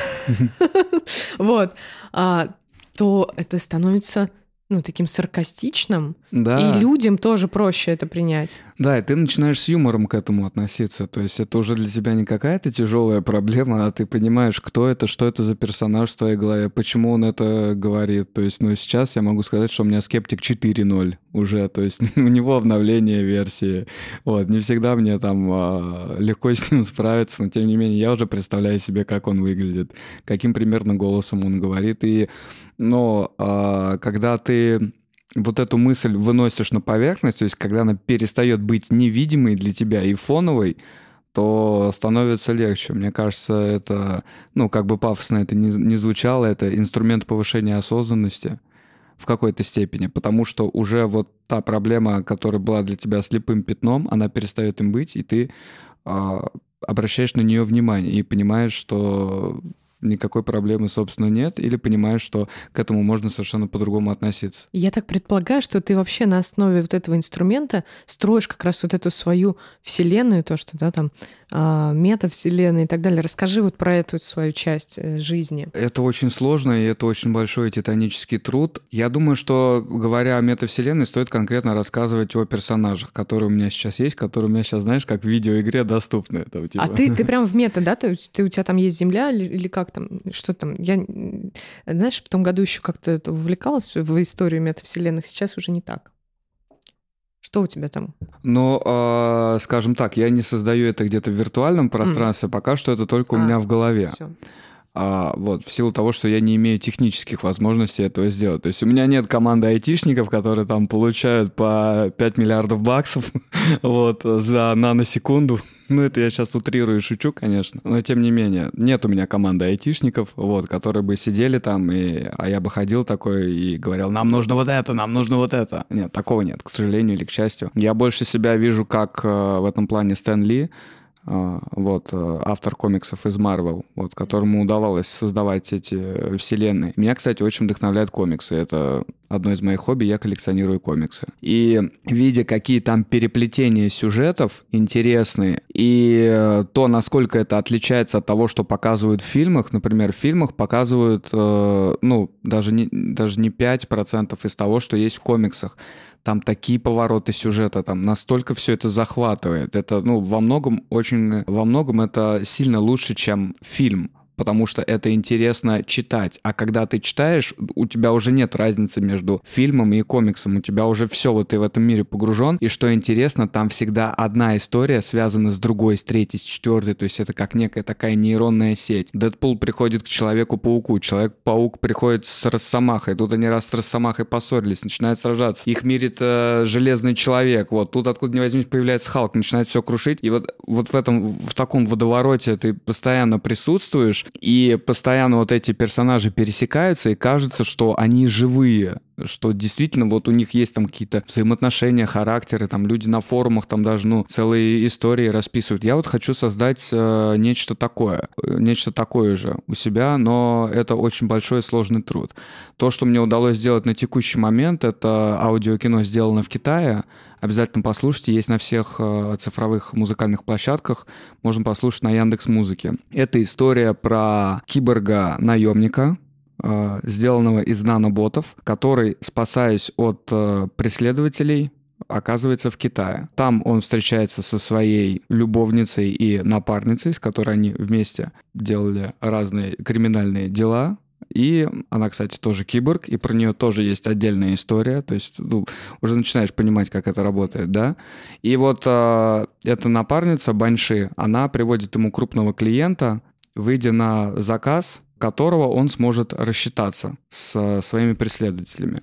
[LAUGHS] вот, а, то это становится ну, таким саркастичным, да. и людям тоже проще это принять. Да, и ты начинаешь с юмором к этому относиться. То есть это уже для тебя не какая-то тяжелая проблема, а ты понимаешь, кто это, что это за персонаж в твоей голове, почему он это говорит. То есть, ну, сейчас я могу сказать, что у меня скептик 4.0 уже, то есть [LAUGHS] у него обновление версии. Вот, не всегда мне там а, легко с ним справиться, но тем не менее я уже представляю себе, как он выглядит, каким примерно голосом он говорит. И, но а, когда ты вот эту мысль выносишь на поверхность, то есть когда она перестает быть невидимой для тебя и фоновой, то становится легче. Мне кажется, это, ну, как бы пафосно это не, не звучало, это инструмент повышения осознанности в какой-то степени, потому что уже вот та проблема, которая была для тебя слепым пятном, она перестает им быть, и ты э, обращаешь на нее внимание и понимаешь, что никакой проблемы, собственно, нет, или понимаешь, что к этому можно совершенно по-другому относиться. Я так предполагаю, что ты вообще на основе вот этого инструмента строишь как раз вот эту свою вселенную, то, что, да, там, а, метавселенная и так далее. Расскажи вот про эту свою часть э, жизни. Это очень сложно, и это очень большой титанический труд. Я думаю, что, говоря о метавселенной, стоит конкретно рассказывать о персонажах, которые у меня сейчас есть, которые у меня сейчас, знаешь, как в видеоигре доступны. Там, типа... А ты, ты прям в мета, да? Ты, ты, у тебя там есть земля или как там? Что там? Я, знаешь, в том году еще как-то вовлекалась в историю метавселенных, сейчас уже не так. Что у тебя там? Ну, э, скажем так, я не создаю это где-то в виртуальном пространстве, mm. пока что это только а, у меня в голове. Все. А, вот, в силу того, что я не имею технических возможностей этого сделать. То есть у меня нет команды айтишников, которые там получают по 5 миллиардов баксов [LAUGHS] вот, за наносекунду. Ну, это я сейчас утрирую и шучу, конечно. Но тем не менее, нет у меня команды айтишников, вот, которые бы сидели там, и, а я бы ходил такой и говорил, нам нужно вот это, нам нужно вот это. Нет, такого нет, к сожалению или к счастью. Я больше себя вижу как э, в этом плане Стэн Ли, вот, э, автор комиксов из Marvel, вот, которому удавалось создавать эти вселенные. Меня, кстати, очень вдохновляют комиксы. Это одно из моих хобби, я коллекционирую комиксы. И видя, какие там переплетения сюжетов интересные, и э, то, насколько это отличается от того, что показывают в фильмах, например, в фильмах показывают, э, ну, даже не, даже не 5% из того, что есть в комиксах там такие повороты сюжета, там настолько все это захватывает. Это, ну, во многом очень, во многом это сильно лучше, чем фильм потому что это интересно читать. А когда ты читаешь, у тебя уже нет разницы между фильмом и комиксом. У тебя уже все, вот ты в этом мире погружен. И что интересно, там всегда одна история связана с другой, с третьей, с четвертой. То есть это как некая такая нейронная сеть. Дэдпул приходит к Человеку-пауку. Человек-паук приходит с Росомахой. Тут они раз с Росомахой поссорились, начинают сражаться. Их мирит э, Железный Человек. Вот тут откуда ни возьмись появляется Халк, начинает все крушить. И вот, вот в этом, в таком водовороте ты постоянно присутствуешь, и постоянно вот эти персонажи пересекаются, и кажется, что они живые, что действительно вот у них есть там какие-то взаимоотношения, характеры, там люди на форумах там даже, ну, целые истории расписывают. Я вот хочу создать э, нечто такое, нечто такое же у себя, но это очень большой и сложный труд. То, что мне удалось сделать на текущий момент, это аудиокино сделано в Китае, Обязательно послушайте, есть на всех э, цифровых музыкальных площадках, можно послушать на Яндекс Музыке. Это история про киборга-наемника, э, сделанного из наноботов, который, спасаясь от э, преследователей, оказывается в Китае. Там он встречается со своей любовницей и напарницей, с которой они вместе делали разные криминальные дела, и она, кстати, тоже киборг, и про нее тоже есть отдельная история. То есть ну, уже начинаешь понимать, как это работает, да. И вот э, эта напарница Банши, она приводит ему крупного клиента, выйдя на заказ, которого он сможет рассчитаться с своими преследователями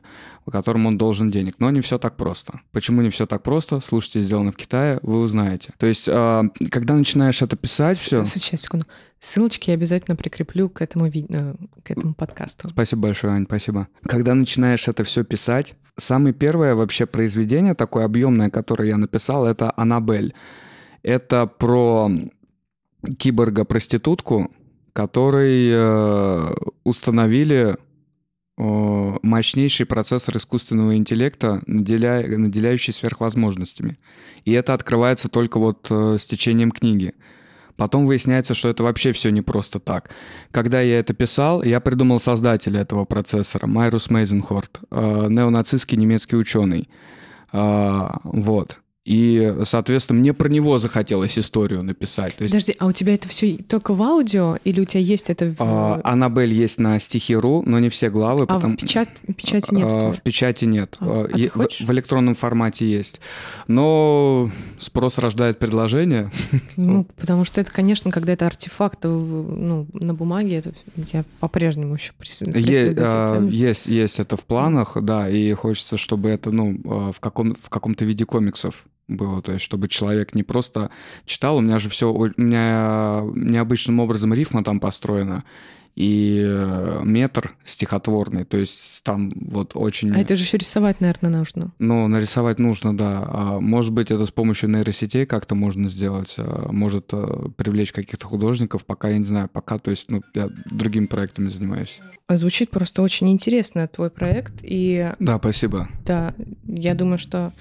которым он должен денег. Но не все так просто. Почему не все так просто? Слушайте, сделано в Китае, вы узнаете. То есть, а, когда начинаешь это писать, все... Сейчас, секунду. Ссылочки я обязательно прикреплю к этому, ви... Э, к этому подкасту. Спасибо большое, Ань, спасибо. Когда начинаешь это все писать, самое первое вообще произведение такое объемное, которое я написал, это «Аннабель». Это про киборга-проститутку, который э, установили мощнейший процессор искусственного интеллекта, наделя... наделяющий сверхвозможностями. И это открывается только вот э, с течением книги. Потом выясняется, что это вообще все не просто так. Когда я это писал, я придумал создателя этого процессора, Майрус Мейзенхорт, э, неонацистский немецкий ученый. Э, вот. И, соответственно, мне про него захотелось историю написать. То есть... Подожди, а у тебя это все только в аудио или у тебя есть это в... А, Аннабель есть на стихи.ру, но не все главы. А потом... в печать... печати нет? А, в печати нет. А, а в, в электронном формате есть. Но спрос рождает предложение. [LAUGHS] Ну, потому что это, конечно, когда это артефакт ну, на бумаге, это я по-прежнему еще преследую а, Есть, есть это в планах, да, и хочется, чтобы это, ну, а, в, каком, в каком-то виде комиксов было, то есть чтобы человек не просто читал, у меня же все, у меня необычным образом рифма там построена, и э, метр стихотворный, то есть там вот очень... А это же еще рисовать, наверное, нужно. Ну, нарисовать нужно, да. А может быть, это с помощью нейросетей как-то можно сделать, а может э, привлечь каких-то художников, пока я не знаю, пока, то есть, ну, я другими проектами занимаюсь. Звучит просто очень интересно твой проект, и... Да, спасибо. Да, я думаю, что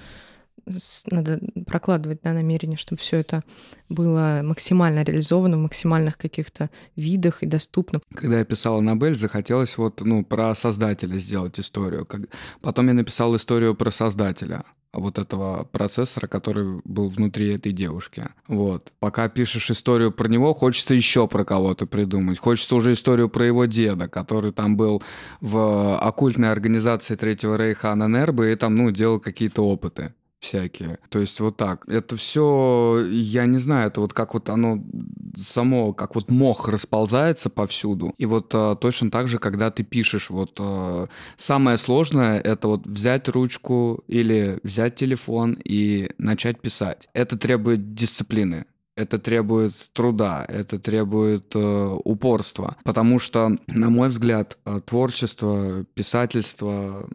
надо прокладывать да, намерение, чтобы все это было максимально реализовано в максимальных каких-то видах и доступно. Когда я писал Аннабель, захотелось вот, ну, про создателя сделать историю. Потом я написал историю про создателя вот этого процессора, который был внутри этой девушки. Вот. Пока пишешь историю про него, хочется еще про кого-то придумать. Хочется уже историю про его деда, который там был в оккультной организации Третьего Рейха Ананербы и там, ну, делал какие-то опыты всякие. То есть вот так. Это все, я не знаю, это вот как вот оно само, как вот мох расползается повсюду. И вот а, точно так же, когда ты пишешь, вот а, самое сложное это вот взять ручку или взять телефон и начать писать. Это требует дисциплины это требует труда, это требует э, упорства, потому что, на мой взгляд, э, творчество, писательство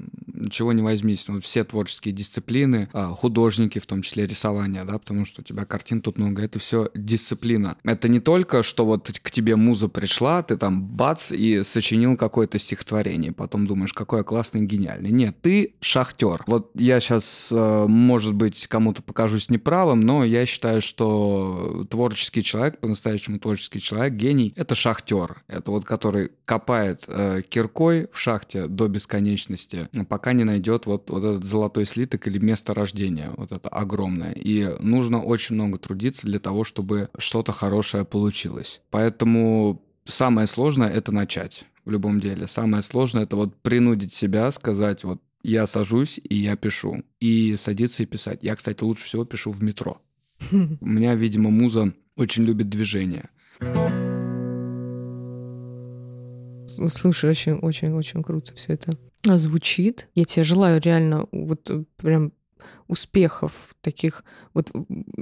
чего не возьмись, ну, все творческие дисциплины, а, художники, в том числе рисование, да, потому что у тебя картин тут много, это все дисциплина. Это не только, что вот к тебе муза пришла, ты там бац и сочинил какое-то стихотворение, потом думаешь, какой я классный, гениальный. Нет, ты шахтер. Вот я сейчас, э, может быть, кому-то покажусь неправым, но я считаю, что творческий человек, по-настоящему творческий человек, гений, это шахтер. Это вот который копает э, киркой в шахте до бесконечности, пока не найдет вот, вот этот золотой слиток или место рождения, вот это огромное. И нужно очень много трудиться для того, чтобы что-то хорошее получилось. Поэтому самое сложное — это начать в любом деле. Самое сложное — это вот принудить себя сказать вот я сажусь и я пишу. И садиться и писать. Я, кстати, лучше всего пишу в метро. [LAUGHS] У меня, видимо, муза очень любит движение. Слушай, очень-очень-очень круто все это звучит. Я тебе желаю реально вот э, прям успехов таких, вот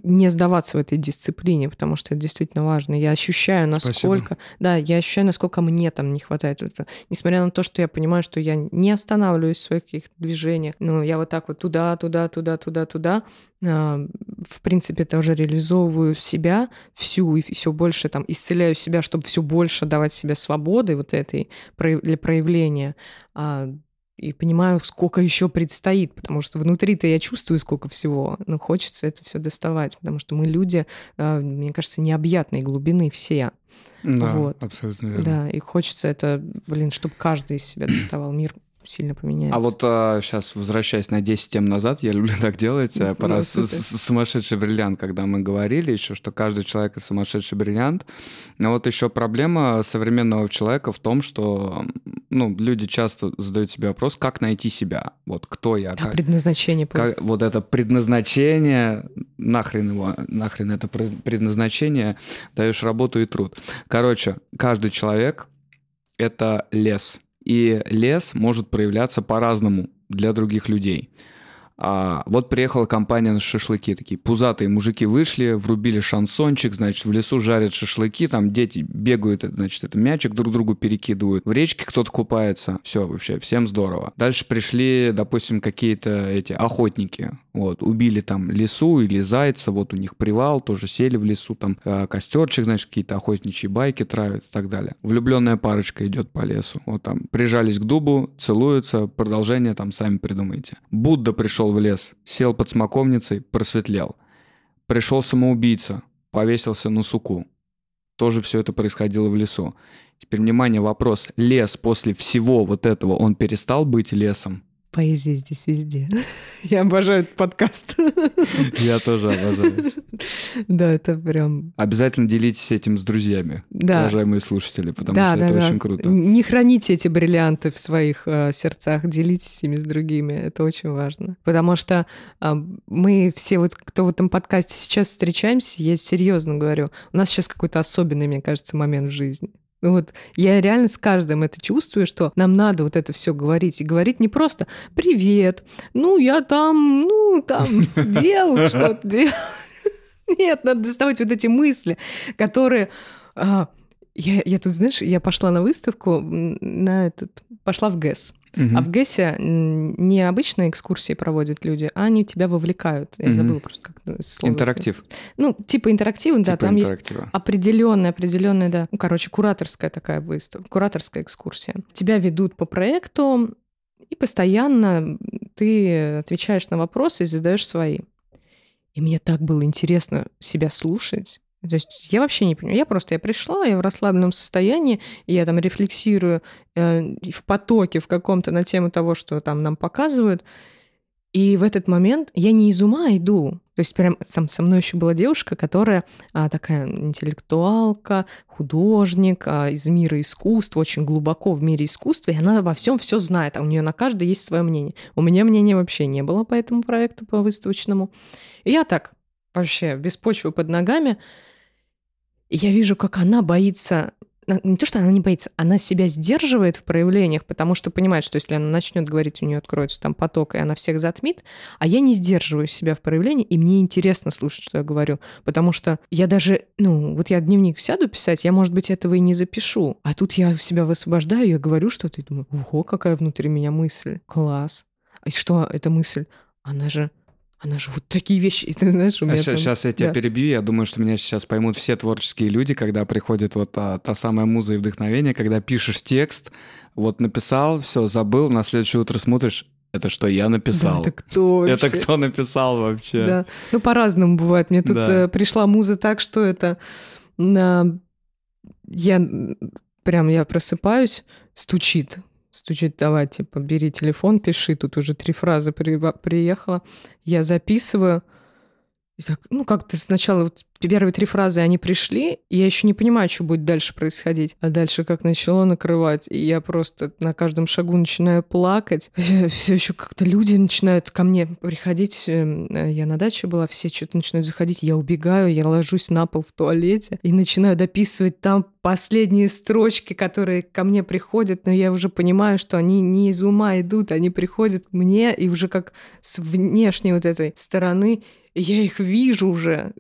не сдаваться в этой дисциплине, потому что это действительно важно. Я ощущаю, насколько... Спасибо. Да, я ощущаю, насколько мне там не хватает. Это, несмотря на то, что я понимаю, что я не останавливаюсь в своих каких-то движениях, но я вот так вот туда, туда, туда, туда, туда, а, в принципе, тоже реализовываю себя всю и все больше там исцеляю себя, чтобы все больше давать себе свободы вот этой для проявления а, и понимаю, сколько еще предстоит, потому что внутри-то я чувствую, сколько всего, но хочется это все доставать, потому что мы люди, а, мне кажется, необъятной глубины все. Да, вот. абсолютно верно. Да, и хочется это, блин, чтобы каждый из себя доставал мир сильно поменяется. А вот а, сейчас, возвращаясь на 10 тем назад, я люблю так делать, ну, про ну, сумасшедший бриллиант, когда мы говорили еще, что каждый человек — сумасшедший бриллиант. Но вот еще проблема современного человека в том, что ну, люди часто задают себе вопрос, как найти себя? Вот кто я? А предназначение как, Вот это предназначение, нахрен его, нахрен это предназначение, даешь работу и труд. Короче, каждый человек — это лес — и лес может проявляться по-разному для других людей. А, вот приехала компания на шашлыки, такие пузатые мужики вышли, врубили шансончик, значит, в лесу жарят шашлыки, там дети бегают, значит, это мячик друг другу перекидывают, в речке кто-то купается, все вообще, всем здорово. Дальше пришли, допустим, какие-то эти охотники, вот, убили там лесу или зайца, вот у них привал, тоже сели в лесу, там э, костерчик, значит, какие-то охотничьи байки травят и так далее. Влюбленная парочка идет по лесу, вот там прижались к дубу, целуются, продолжение там сами придумайте. Будда пришел в лес, сел под смоковницей, просветлел. Пришел самоубийца, повесился на суку. Тоже все это происходило в лесу. Теперь, внимание, вопрос. Лес после всего вот этого, он перестал быть лесом? Поэзия здесь везде. [LAUGHS] Я обожаю этот подкаст. [LAUGHS] Я тоже обожаю. Да, это прям... Обязательно делитесь этим с друзьями, да. уважаемые слушатели, потому да, что да, это да. очень круто. Не храните эти бриллианты в своих э, сердцах, делитесь ими с другими, это очень важно. Потому что э, мы все, вот кто в этом подкасте сейчас встречаемся, я серьезно говорю, у нас сейчас какой-то особенный, мне кажется, момент в жизни. Вот я реально с каждым это чувствую, что нам надо вот это все говорить. И говорить не просто «Привет, ну я там, ну там [LAUGHS] делал что-то, делал». [LAUGHS] Нет, надо доставать вот эти мысли, которые... А, я, я тут, знаешь, я пошла на выставку, на этот, пошла в ГЭС. Угу. А в ГЭСе не обычные экскурсии проводят люди, а они тебя вовлекают. Я угу. забыла просто как слово. Интерактив. Ну, типа интерактив, типа да, там интерактива. есть определенная, определенная, да, ну, короче, кураторская такая выставка, кураторская экскурсия. Тебя ведут по проекту, и постоянно ты отвечаешь на вопросы и задаешь свои. И мне так было интересно себя слушать. То есть я вообще не понимаю. Я просто я пришла, я в расслабленном состоянии, я там рефлексирую э, в потоке в каком-то на тему того, что там нам показывают. И в этот момент я не из ума иду. То есть прям сам со мной еще была девушка, которая а, такая интеллектуалка, художник а, из мира искусства, очень глубоко в мире искусства, и она во всем все знает, а у нее на каждое есть свое мнение. У меня мнения вообще не было по этому проекту, по выставочному. И я так вообще без почвы под ногами я вижу, как она боится не то, что она не боится, она себя сдерживает в проявлениях, потому что понимает, что если она начнет говорить, у нее откроется там поток, и она всех затмит, а я не сдерживаю себя в проявлении, и мне интересно слушать, что я говорю, потому что я даже, ну, вот я дневник сяду писать, я, может быть, этого и не запишу, а тут я себя высвобождаю, я говорю что-то, и думаю, ого, какая внутри меня мысль, класс. и что эта мысль? Она же она же вот такие вещи, [LAUGHS] ты знаешь, у меня а сейчас, там... сейчас я тебя да. перебью, я думаю, что меня сейчас поймут все творческие люди, когда приходит вот та, та самая муза и вдохновение, когда пишешь текст, вот написал, все, забыл, на следующее утро смотришь, это что я написал? Да, это кто [LAUGHS] вообще? Это кто написал вообще? Да, ну по-разному бывает. Мне тут Да. э, пришла муза так, что это... на- Я прям, я просыпаюсь, стучит, стучит, давай, типа, бери телефон, пиши, тут уже три фразы приба- приехала. Я записываю, так, ну, как-то сначала вот первые три фразы, они пришли, и я еще не понимаю, что будет дальше происходить. А дальше как начало накрывать, и я просто на каждом шагу начинаю плакать. [LAUGHS] Все еще как-то люди начинают ко мне приходить. Э, Я на даче была, все что-то начинают заходить. Я убегаю, я ложусь на пол в туалете и начинаю дописывать там последние строчки, которые ко мне приходят, но я уже понимаю, что они не из ума идут, они приходят мне, и уже как с внешней вот этой стороны я их вижу уже,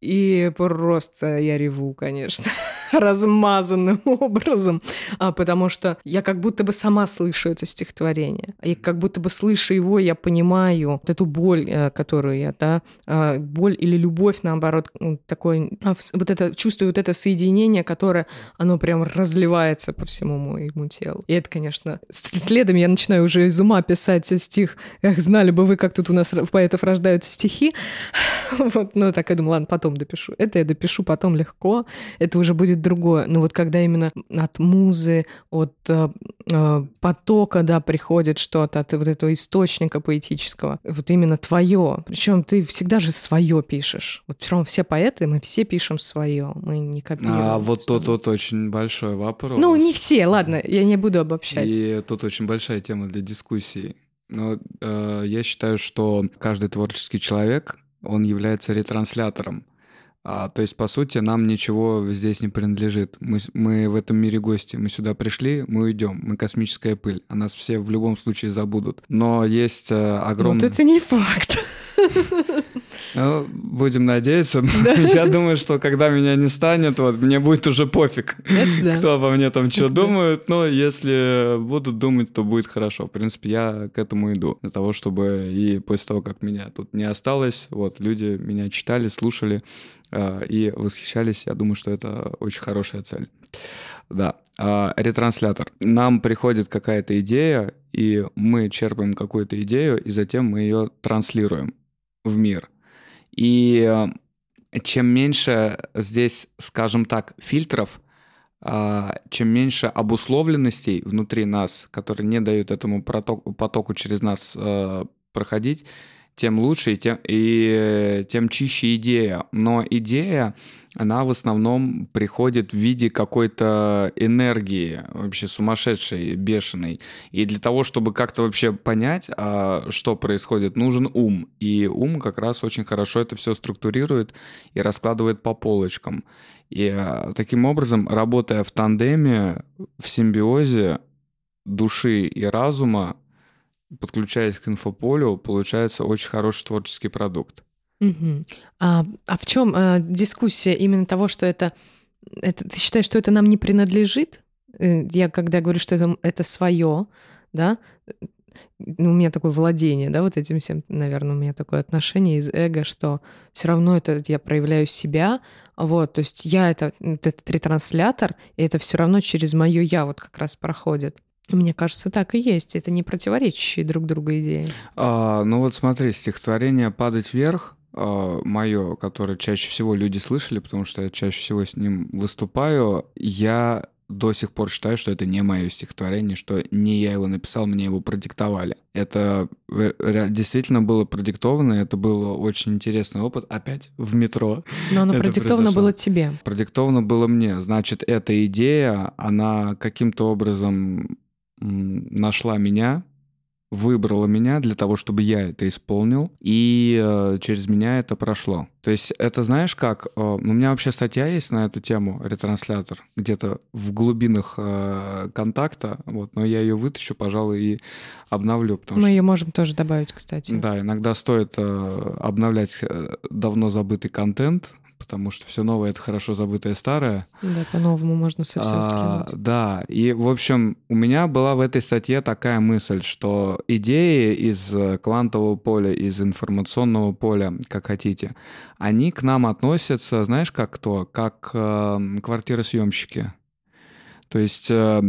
и просто я реву, конечно, [LAUGHS] размазанным [LAUGHS] образом, а, потому что я как будто бы сама слышу это стихотворение. И как будто бы слыша его, я понимаю вот эту боль, э, которую я, да, а, боль или любовь, наоборот, такой, а, вот это, чувствую вот это соединение, которое, оно прям разливается по всему моему телу. И это, конечно, следом я начинаю уже из ума писать стих «Эх, знали бы вы, как тут у нас поэтов рождаются стихи». [LAUGHS] Вот, ну так я думаю, ладно, потом допишу. Это я допишу потом легко, это уже будет другое. Но вот когда именно от музы, от э, э, потока, да, приходит что-то, от вот этого источника поэтического, вот именно твое. Причем ты всегда же свое пишешь. Вот все равно все поэты, мы все пишем свое, мы не копируем. А вот тут вот очень большой вопрос. Ну, не все, ладно, я не буду обобщать. И тут очень большая тема для дискуссии. Но э, я считаю, что каждый творческий человек, он является ретранслятором. А, то есть, по сути, нам ничего здесь не принадлежит. Мы, мы в этом мире гости. Мы сюда пришли, мы уйдем. Мы космическая пыль. О нас все в любом случае забудут. Но есть э, огромный... Вот это не факт. [LAUGHS] Ну, будем надеяться. [LAUGHS] Я думаю, что когда меня не станет, вот мне будет уже пофиг, да. кто обо мне там что думают. Но если будут думать, то будет хорошо. В принципе, я к этому иду. Для того, чтобы и после того, как меня тут не осталось, вот люди меня читали, слушали э, и восхищались. Я думаю, что это очень хорошая цель. Да. А, ретранслятор. Нам приходит какая-то идея, и мы черпаем какую-то идею, и затем мы ее транслируем в мир. И э, чем меньше здесь, скажем так, фильтров, а, чем меньше обусловленностей внутри нас, которые не дают этому потоку через нас э, проходить, тем лучше и тем, и э, тем чище идея. Но идея, она в основном приходит в виде какой-то энергии, вообще сумасшедшей, бешеной. И для того, чтобы как-то вообще понять, а, что происходит, нужен ум. И ум как раз очень хорошо это все структурирует и раскладывает по полочкам. И а, таким образом, работая в тандеме, в симбиозе души и разума, подключаясь к инфополю, получается очень хороший творческий продукт. Мгм. А, а в чем дискуссия именно того, что это, это... Ты считаешь, что это нам не принадлежит? Э, Я когда говорю, что это, это свое, да, ну, у меня такое владение, да, вот этим всем, наверное, у меня такое отношение из эго, что все равно это я проявляю себя, вот, то есть я это, этот ретранслятор, и это все равно через мое я вот как раз проходит. Мне кажется, так и есть. Это не противоречащие друг другу идеи. А, ну вот смотри, стихотворение «Падать вверх», мое, которое чаще всего люди слышали, потому что я чаще всего с ним выступаю, я до сих пор считаю, что это не мое стихотворение, что не я его написал, мне его продиктовали. Это э, действительно было продиктовано, это был очень интересный опыт. Опять в метро. Но оно продиктовано произошло. было тебе. Продиктовано было мне. Значит, эта идея, она каким-то образом нашла меня, выбрала меня для того, чтобы я это исполнил, и э, через меня это прошло. То есть это знаешь как? Э, у меня вообще статья есть на эту тему, ретранслятор, где-то в глубинах э, контакта, вот, но я ее вытащу, пожалуй, и обновлю, Мы что ее можем тоже добавить, кстати. да, иногда стоит э, обновлять э, давно забытый контент, потому что все новое — это хорошо забытое старое. Да, по-новому можно совсем а, Да, и, в общем, у меня была в этой статье такая мысль, что идеи из квантового поля, из информационного поля, как хотите, они к нам относятся, знаешь, как кто? Как э, квартиросъемщики. То есть э,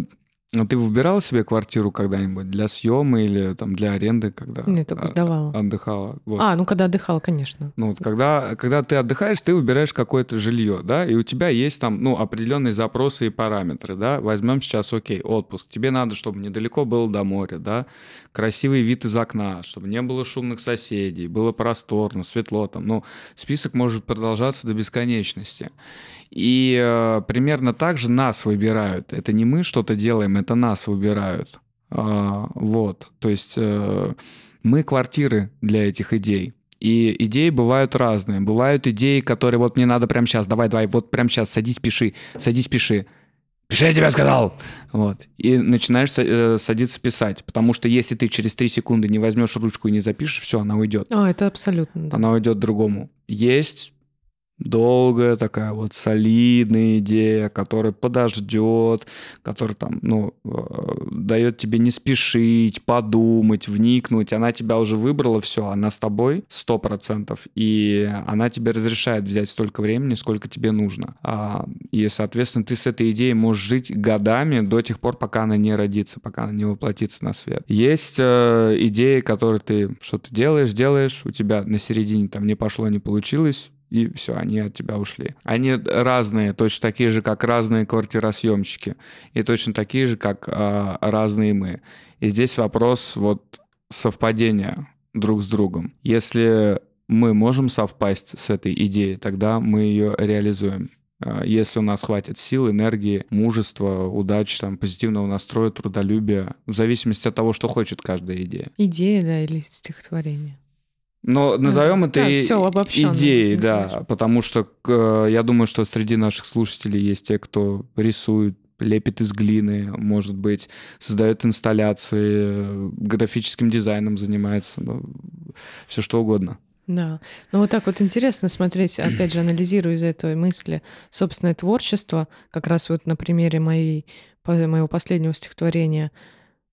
ну, ты выбирала себе квартиру когда-нибудь для съема или там для аренды, когда Нет, только сдавала. отдыхала? Вот. А, ну когда отдыхала, конечно. Ну вот когда, когда ты отдыхаешь, ты выбираешь какое-то жилье, да, и у тебя есть там, ну, определенные запросы и параметры, да. Возьмем сейчас, окей, отпуск. Тебе надо, чтобы недалеко было до моря, да, красивый вид из окна, чтобы не было шумных соседей, было просторно, светло там. Ну, список может продолжаться до бесконечности. И э, примерно так же нас выбирают. Это не мы что-то делаем, это нас выбирают. А, вот. То есть э, мы квартиры для этих идей. И идеи бывают разные. Бывают идеи, которые вот мне надо прямо сейчас, давай, давай, вот прямо сейчас, садись, пиши, садись, пиши. Пиши, я тебе сказал! Вот. И начинаешь э, садиться писать. Потому что если ты через три секунды не возьмешь ручку и не запишешь, все, она уйдет. А, это абсолютно. Да. Она уйдет другому. Есть долгая такая вот солидная идея, которая подождет, которая там, ну, э, дает тебе не спешить, подумать, вникнуть. Она тебя уже выбрала, все, она с тобой сто процентов, и она тебе разрешает взять столько времени, сколько тебе нужно. А, и, соответственно, ты с этой идеей можешь жить годами до тех пор, пока она не родится, пока она не воплотится на свет. Есть э, идеи, которые ты что-то делаешь, делаешь, у тебя на середине там не пошло, не получилось, и все, они от тебя ушли. Они разные, точно такие же, как разные квартиросъемщики, и точно такие же, как э, разные мы. И здесь вопрос вот совпадения друг с другом. Если мы можем совпасть с этой идеей, тогда мы ее реализуем. А, если у нас хватит сил, энергии, мужества, удачи, там, позитивного настроя, трудолюбия, в зависимости от того, что хочет каждая идея. Идея, да, или стихотворение. Но назовем это да, идеей, да, потому что э, я думаю, что среди наших слушателей есть те, кто рисует, лепит из глины, может быть, создает инсталляции, графическим дизайном занимается, ну, все что угодно. Да. Ну вот так вот интересно смотреть, [CLEARS THROAT] опять же, анализируя из этой мысли собственное творчество, как раз вот на примере моей, моего последнего стихотворения,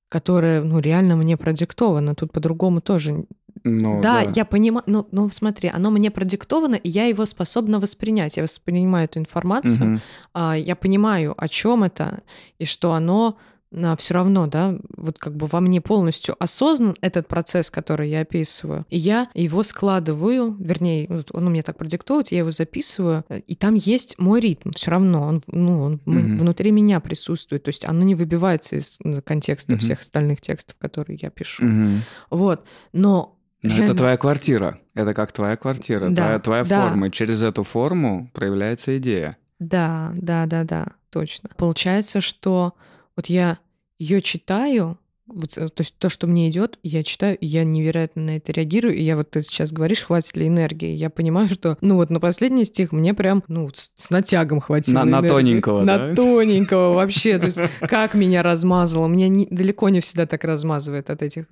которое, ну, реально мне продиктовано. Тут по-другому тоже ну, да, да, я понимаю, но, но смотри, оно мне продиктовано, и я его способна воспринять. Я воспринимаю эту информацию, угу. а, я понимаю, о чем это, и что оно а, все равно, да, вот как бы во мне полностью осознан этот процесс, который я описываю. И я его складываю, вернее, он у меня так продиктовывает, я его записываю, и там есть мой ритм. Все равно он, ну, он mm-hmm. внутри меня присутствует. То есть оно не выбивается из ну, контекста mm-hmm. всех остальных текстов, которые я пишу. Mm-hmm. Вот. Но но это твоя квартира. Это как твоя квартира, да, твоя, твоя да. форма. И через эту форму проявляется идея. Да, да, да, да, точно. Получается, что вот я ее читаю, вот, э, то есть то, что мне идет, я читаю, и я невероятно на это реагирую. И я вот ты сейчас говоришь, хватит ли энергии. Я понимаю, что, ну вот на последний стих мне прям, ну, с, натягом хватило. На, на тоненького, На да? тоненького вообще. То есть [LAUGHS] как меня размазало. Меня не, далеко не всегда так размазывает от этих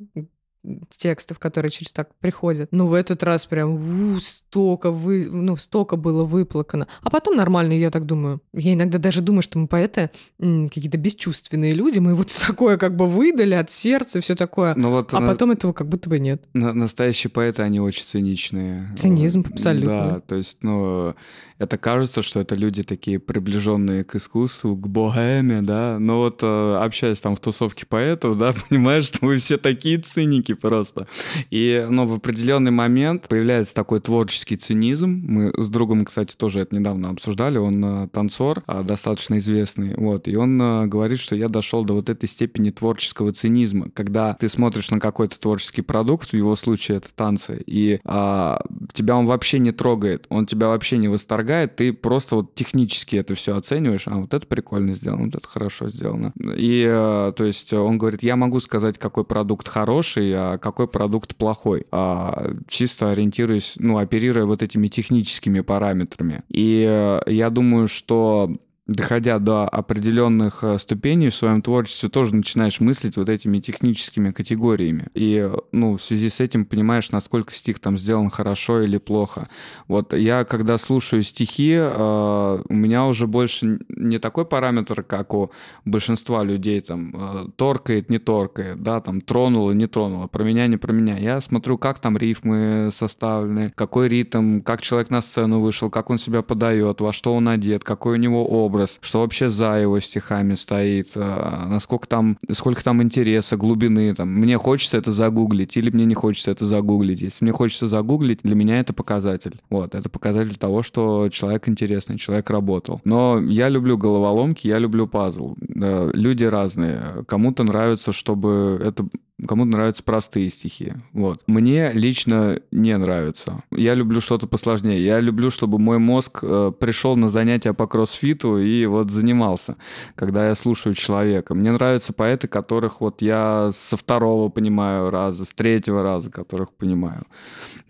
текстов, которые через так приходят. Ну, в этот раз прям у, столько, вы, ну, столько было выплакано. А потом нормально, я так думаю. Я иногда даже думаю, что мы поэты какие-то бесчувственные люди, мы вот [LAUGHS] такое как бы выдали от сердца, все такое. Но ну вот а на... потом этого как будто бы нет. На... Настоящие поэты, они очень циничные. Цинизм, абсолютно. Да, то есть, ну, это кажется, что это люди такие приближенные к искусству, к богеме, да, но вот э, общаясь там в тусовке поэтов, да, [LAUGHS] понимаешь, что мы все такие циники просто. И, ну, в определенный момент появляется такой творческий цинизм. Мы с другом, кстати, тоже это недавно обсуждали, он э, танцор, э, достаточно известный, вот, и он говорит, что я дошел до вот этой степени творческого цинизма, когда ты смотришь на какой-то творческий продукт, в его случае это танцы, и а, тебя он вообще не трогает, он тебя вообще не восторгает, ты просто вот технически это все оцениваешь, а вот это прикольно сделано, вот это хорошо сделано. И, э, то есть, он говорит, я могу сказать, какой продукт хороший, а какой продукт плохой, а чисто ориентируясь, ну, оперируя вот этими техническими параметрами. И э, я думаю, что доходя до определенных э, ступеней в своем творчестве, тоже начинаешь мыслить вот этими техническими категориями. И, ну, в связи с этим понимаешь, насколько стих там сделан хорошо или плохо. Вот я, когда слушаю стихи, э, у меня уже больше не такой параметр, как у большинства людей, там, э, торкает, не торкает, да, там, тронуло, не тронуло, про меня, не про меня. Я смотрю, как там рифмы составлены, какой ритм, как человек на сцену вышел, как он себя подает, во что он одет, какой у него образ, образ, что вообще за его стихами стоит, а, насколько там, сколько там интереса, глубины, там, мне хочется это загуглить или мне не хочется это загуглить. Если мне хочется загуглить, для меня это показатель. Вот, это показатель того, что человек интересный, человек работал. Но я люблю головоломки, я люблю пазл. Люди разные. Кому-то нравится, чтобы это кому-то нравятся простые стихи. Вот. Мне лично не нравится. Я люблю что-то посложнее. Я люблю, чтобы мой мозг э, пришел на занятия по кроссфиту и вот занимался, когда я слушаю человека. Мне нравятся поэты, которых вот я со второго понимаю раза, с третьего раза которых понимаю.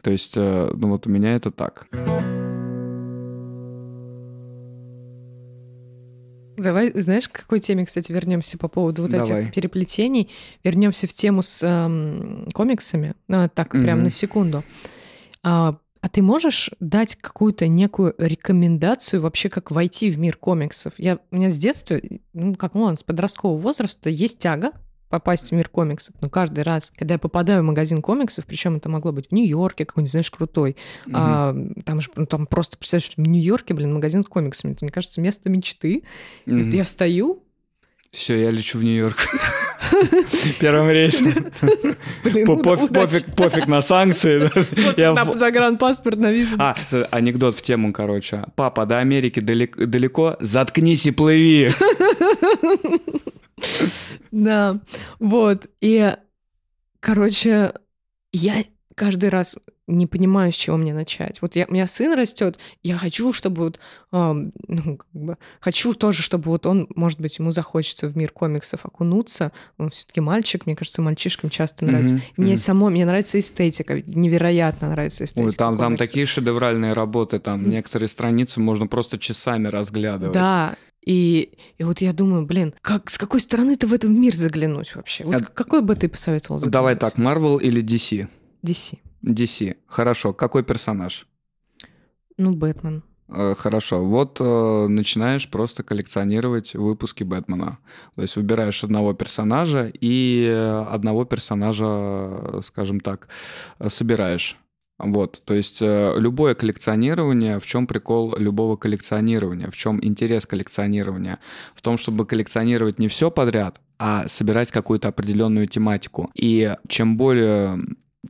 То есть, э, ну вот у меня это так. Давай, знаешь, к какой теме, кстати, вернемся по поводу вот Давай. этих переплетений. Вернемся в тему с эм, комиксами. Ну, так, угу. прям на секунду. А, а ты можешь дать какую-то некую рекомендацию вообще, как войти в мир комиксов? Я, у меня с детства, ну, как, ну, ладно, с подросткового возраста есть тяга попасть в мир комиксов. Но каждый раз, когда я попадаю в магазин комиксов, причем это могло быть в Нью-Йорке, какой-нибудь, знаешь, крутой, угу. а, там же ну, там просто представляешь, в Нью-Йорке, блин, магазин с комиксами. Это, мне кажется, место мечты. Угу. И вот я стою. Все, я лечу в Нью-Йорк. [LAUGHS] Первым рейсом. [LAUGHS] Пофиг, на санкции. [LAUGHS] На загранпаспорт, на визу. А, анекдот в тему, короче. Папа, до Америки далеко, заткнись и плыви. Да, вот. И, короче, я каждый раз не понимаю, с чего мне начать. Вот я, у меня сын растет, я хочу, чтобы вот, э, ну, как бы, хочу тоже, чтобы вот он, может быть, ему захочется в мир комиксов окунуться. Он все-таки мальчик, мне кажется, мальчишкам часто нравится. Mm-hmm. Мне mm-hmm. само, мне нравится эстетика, невероятно нравится эстетика. Ой, там, там такие шедевральные работы, там некоторые страницы можно просто часами разглядывать. Да, и, и вот я думаю, блин, как, с какой стороны ты в этот мир заглянуть вообще? Вот а... какой бы ты посоветовал заглянуть? Давай так, Marvel или DC? DC. DC. Хорошо. Какой персонаж? Ну, Бэтмен. Э, хорошо. Вот э, начинаешь просто коллекционировать выпуски Бэтмена. То есть выбираешь одного персонажа и одного персонажа, скажем так, собираешь. Вот, то есть э, любое коллекционирование, в чем прикол любого коллекционирования, в чем интерес коллекционирования? В том, чтобы коллекционировать не все подряд, а собирать какую-то определенную тематику. И чем более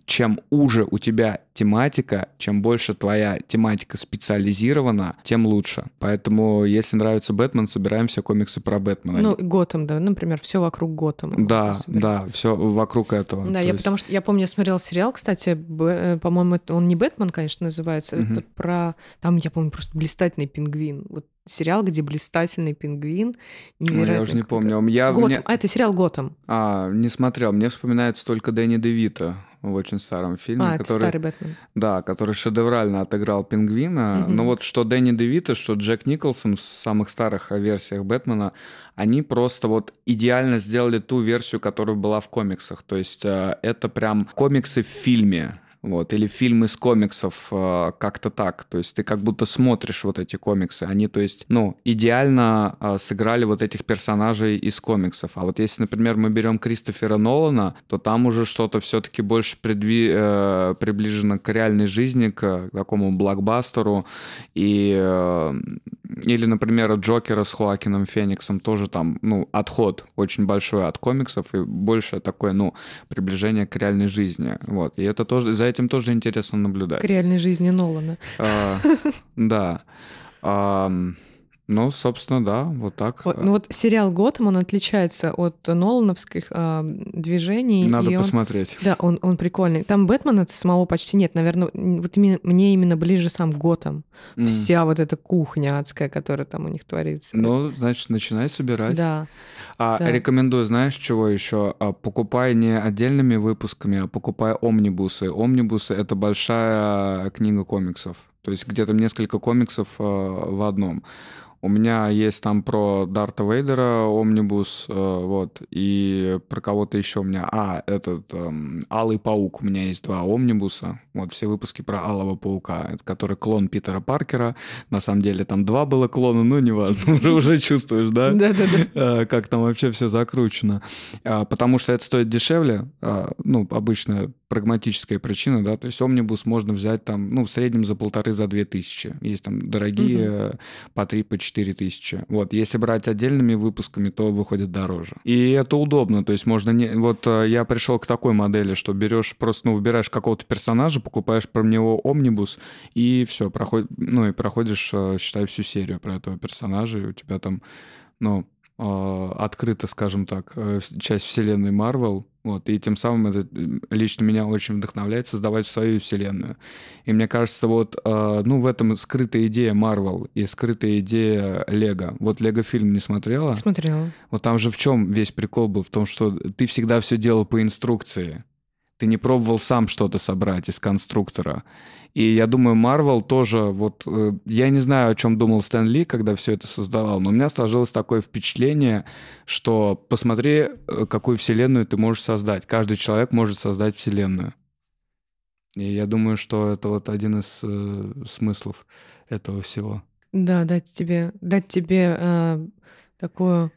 чем уже у тебя тематика, чем больше твоя тематика специализирована, тем лучше. Поэтому, если нравится Бэтмен, собираем все комиксы про Бэтмена. Ну, Готэм, да, например, все вокруг Готэма. Да, да, все вокруг этого. Да, я есть... потому что я помню, я смотрел сериал, кстати, Б... по-моему, он не Бэтмен, конечно, называется, угу. это про там, я помню, просто блистательный пингвин. Вот сериал, где блистательный пингвин. Невероятно. Я уже не помню. Я Готэм. Мне... А, это сериал Готэм. А, не смотрел. Мне вспоминается только Дэнни Девита в очень старом фильме. А, который, старый Бэтмен. Да, который шедеврально отыграл Пингвина. Угу. Но вот что Дэнни Девита, что Джек Николсон в самых старых версиях Бэтмена, они просто вот идеально сделали ту версию, которая была в комиксах. То есть э, это прям комиксы в фильме вот, или фильм из комиксов э, как-то так, то есть ты как будто смотришь вот эти комиксы, они, то есть, ну, идеально э, сыграли вот этих персонажей из комиксов, а вот если, например, мы берем Кристофера Нолана, то там уже что-то все-таки больше предви... э, приближено к реальной жизни, к такому блокбастеру, и э, или, например, Джокера с Хоакином Фениксом тоже там, ну, отход очень большой от комиксов и больше такое, ну, приближение к реальной жизни. Вот. И это тоже, за этим тоже интересно наблюдать. К реальной жизни Нолана. А, да. Ну, собственно, да, вот так. Вот, ну вот сериал «Готэм», он отличается от Нолановских э, движений. Надо и посмотреть. Он, да, он, он прикольный. Там Бэтмена самого почти нет. Наверное, вот именно, мне именно ближе сам Готэм. Mm. Вся вот эта кухня адская, которая там у них творится. Ну, значит, начинай собирать. Да. А, да. Рекомендую, знаешь, чего еще? А, покупай не отдельными выпусками, а покупай омнибусы. Омнибусы — это большая книга комиксов. То есть где-то несколько комиксов э, в одном У меня есть там про Дарта Вейдера Омнибус, э, вот, и про кого-то еще у меня... А, этот эм, Алый Паук. У меня есть два Омнибуса. Вот, все выпуски про Алого Паука, который клон Питера Паркера. На самом деле там два было клона, но неважно. [LAUGHS] Уже, уже чувствуешь, да? Да-да-да. Э, как там вообще все закручено. А, потому что это стоит дешевле. Ну, обычная прагматическая причина, да, то есть омнибус можно взять там, ну, в среднем за полторы, за две тысячи. Есть там дорогие по три, по четыре тысячи. Вот, если брать отдельными выпусками, то выходит дороже. И это удобно, то есть можно не... Вот э, я пришел к такой модели, что берешь просто, ну, выбираешь какого-то персонажа, покупаешь про него омнибус, и все, проход... ну, и проходишь, э, считай, всю серию про этого персонажа, и у тебя там, ну, э, открыта, скажем так, часть вселенной Марвел, вот, и тем самым это лично меня очень вдохновляет создавать свою вселенную. И мне кажется, вот, э, ну, в этом скрытая идея Marvel и скрытая идея Лего. Вот Лего фильм не смотрела? Смотрела. Вот там же в чем весь прикол был? В том, что ты всегда все делал по инструкции. Ты не пробовал сам что-то собрать из конструктора. И я думаю, Марвел тоже, вот, э, я не знаю, о чем думал Стэн Ли, когда все это создавал, но у меня сложилось такое впечатление, что посмотри, э, какую вселенную ты можешь создать. Каждый человек может создать вселенную. И я думаю, что это вот один из э, смыслов этого всего. Да, дать тебе, дать тебе э, такое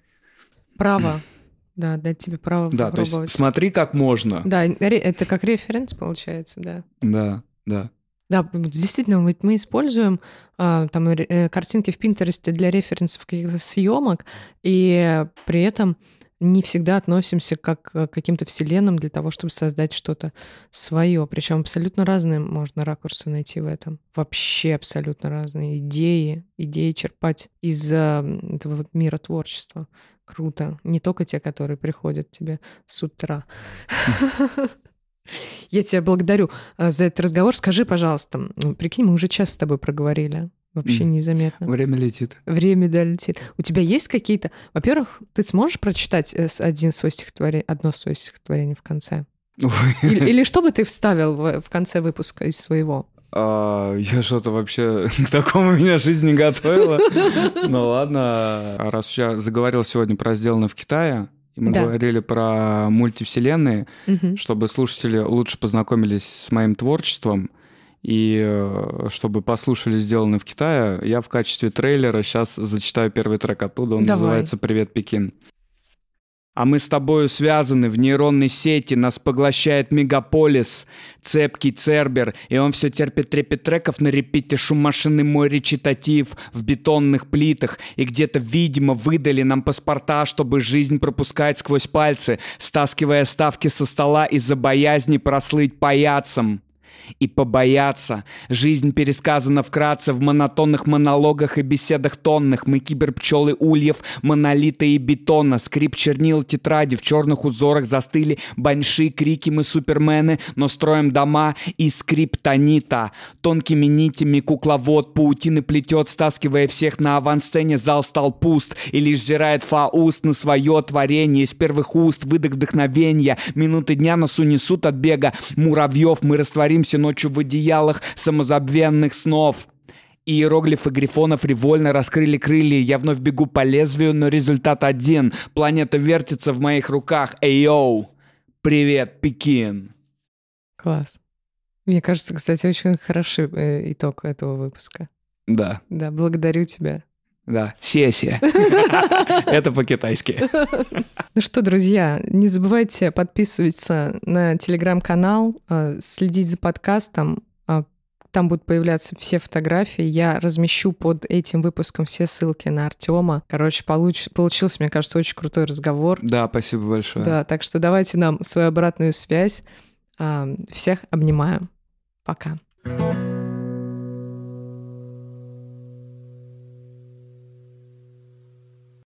право [CLEARS THROAT] да, дать тебе право Да, попробовать. то есть смотри, как можно. Да, это как референс получается, да. Да, да. Да, действительно, мы, мы используем а, там э, картинки в Пинтересте для референсов каких-то съемок, и при этом не всегда относимся как к каким-то вселенным для того, чтобы создать что-то свое. Причем абсолютно разные можно ракурсы найти в этом. Вообще абсолютно разные идеи, идеи черпать из этого вот мира творчества. Круто. Не только те, которые приходят тебе с утра. [LAUGHS] Я тебя благодарю э, за этот разговор. Скажи, пожалуйста, прикинь, мы уже час с тобой проговорили. Вообще незаметно. Время летит. Время, да, летит. У тебя есть какие-то... Во-первых, ты сможешь прочитать э, один свой стихотворение, одно свое стихотворение в конце? Или, или что бы ты вставил в, в конце выпуска из своего? А, я что-то вообще [LAUGHS] к такому меня жизнь не готовила. Ну ладно, раз я заговорил сегодня про сделано в Китае, и мы да. говорили про мультивселенные, угу. чтобы слушатели лучше познакомились с моим творчеством. И э, чтобы послушали сделано в Китае, я в качестве трейлера сейчас зачитаю первый трек оттуда. Он Давай. называется «Привет, Пекин». А мы с тобою связаны в нейронной сети, нас поглощает мегаполис, цепкий цербер, и он все терпит трепет треков на репите, шум машины мой речитатив в бетонных плитах, и где-то, видимо, выдали нам паспорта, чтобы жизнь пропускать сквозь пальцы, стаскивая ставки со стола из-за боязни прослыть паяцем и побояться. Жизнь пересказана вкратце в монотонных монологах и беседах тонных. Мы киберпчелы ульев, монолита и бетона. Скрип чернил тетради в черных узорах застыли. Баньши, крики мы супермены, но строим дома из скриптонита. Тонкими нитями кукловод паутины плетет, стаскивая всех на авансцене. Зал стал пуст и лишь жирает фауст на свое творение. Из первых уст выдох вдохновения. Минуты дня нас унесут от бега муравьев. Мы растворимся Прячемся ночью в одеялах самозабвенных снов. Иероглифы грифонов револьно раскрыли крылья. Я вновь бегу по лезвию, но результат один. Планета вертится в моих руках. Эй, йоу! Привет, Пекин! Класс. Мне кажется, кстати, очень хороший э, итог этого выпуска. Да. Да, благодарю тебя. Да, сессия. [LAUGHS] Это по-китайски. Ну что, друзья, не забывайте подписываться на телеграм-канал, э, следить за подкастом. А, там будут появляться все фотографии. Я размещу под этим выпуском все ссылки на Артема. Короче, получ... получился, мне кажется, очень крутой разговор. Да, спасибо большое. Да, так что давайте нам свою обратную связь. Всех обнимаю. Пока. thank you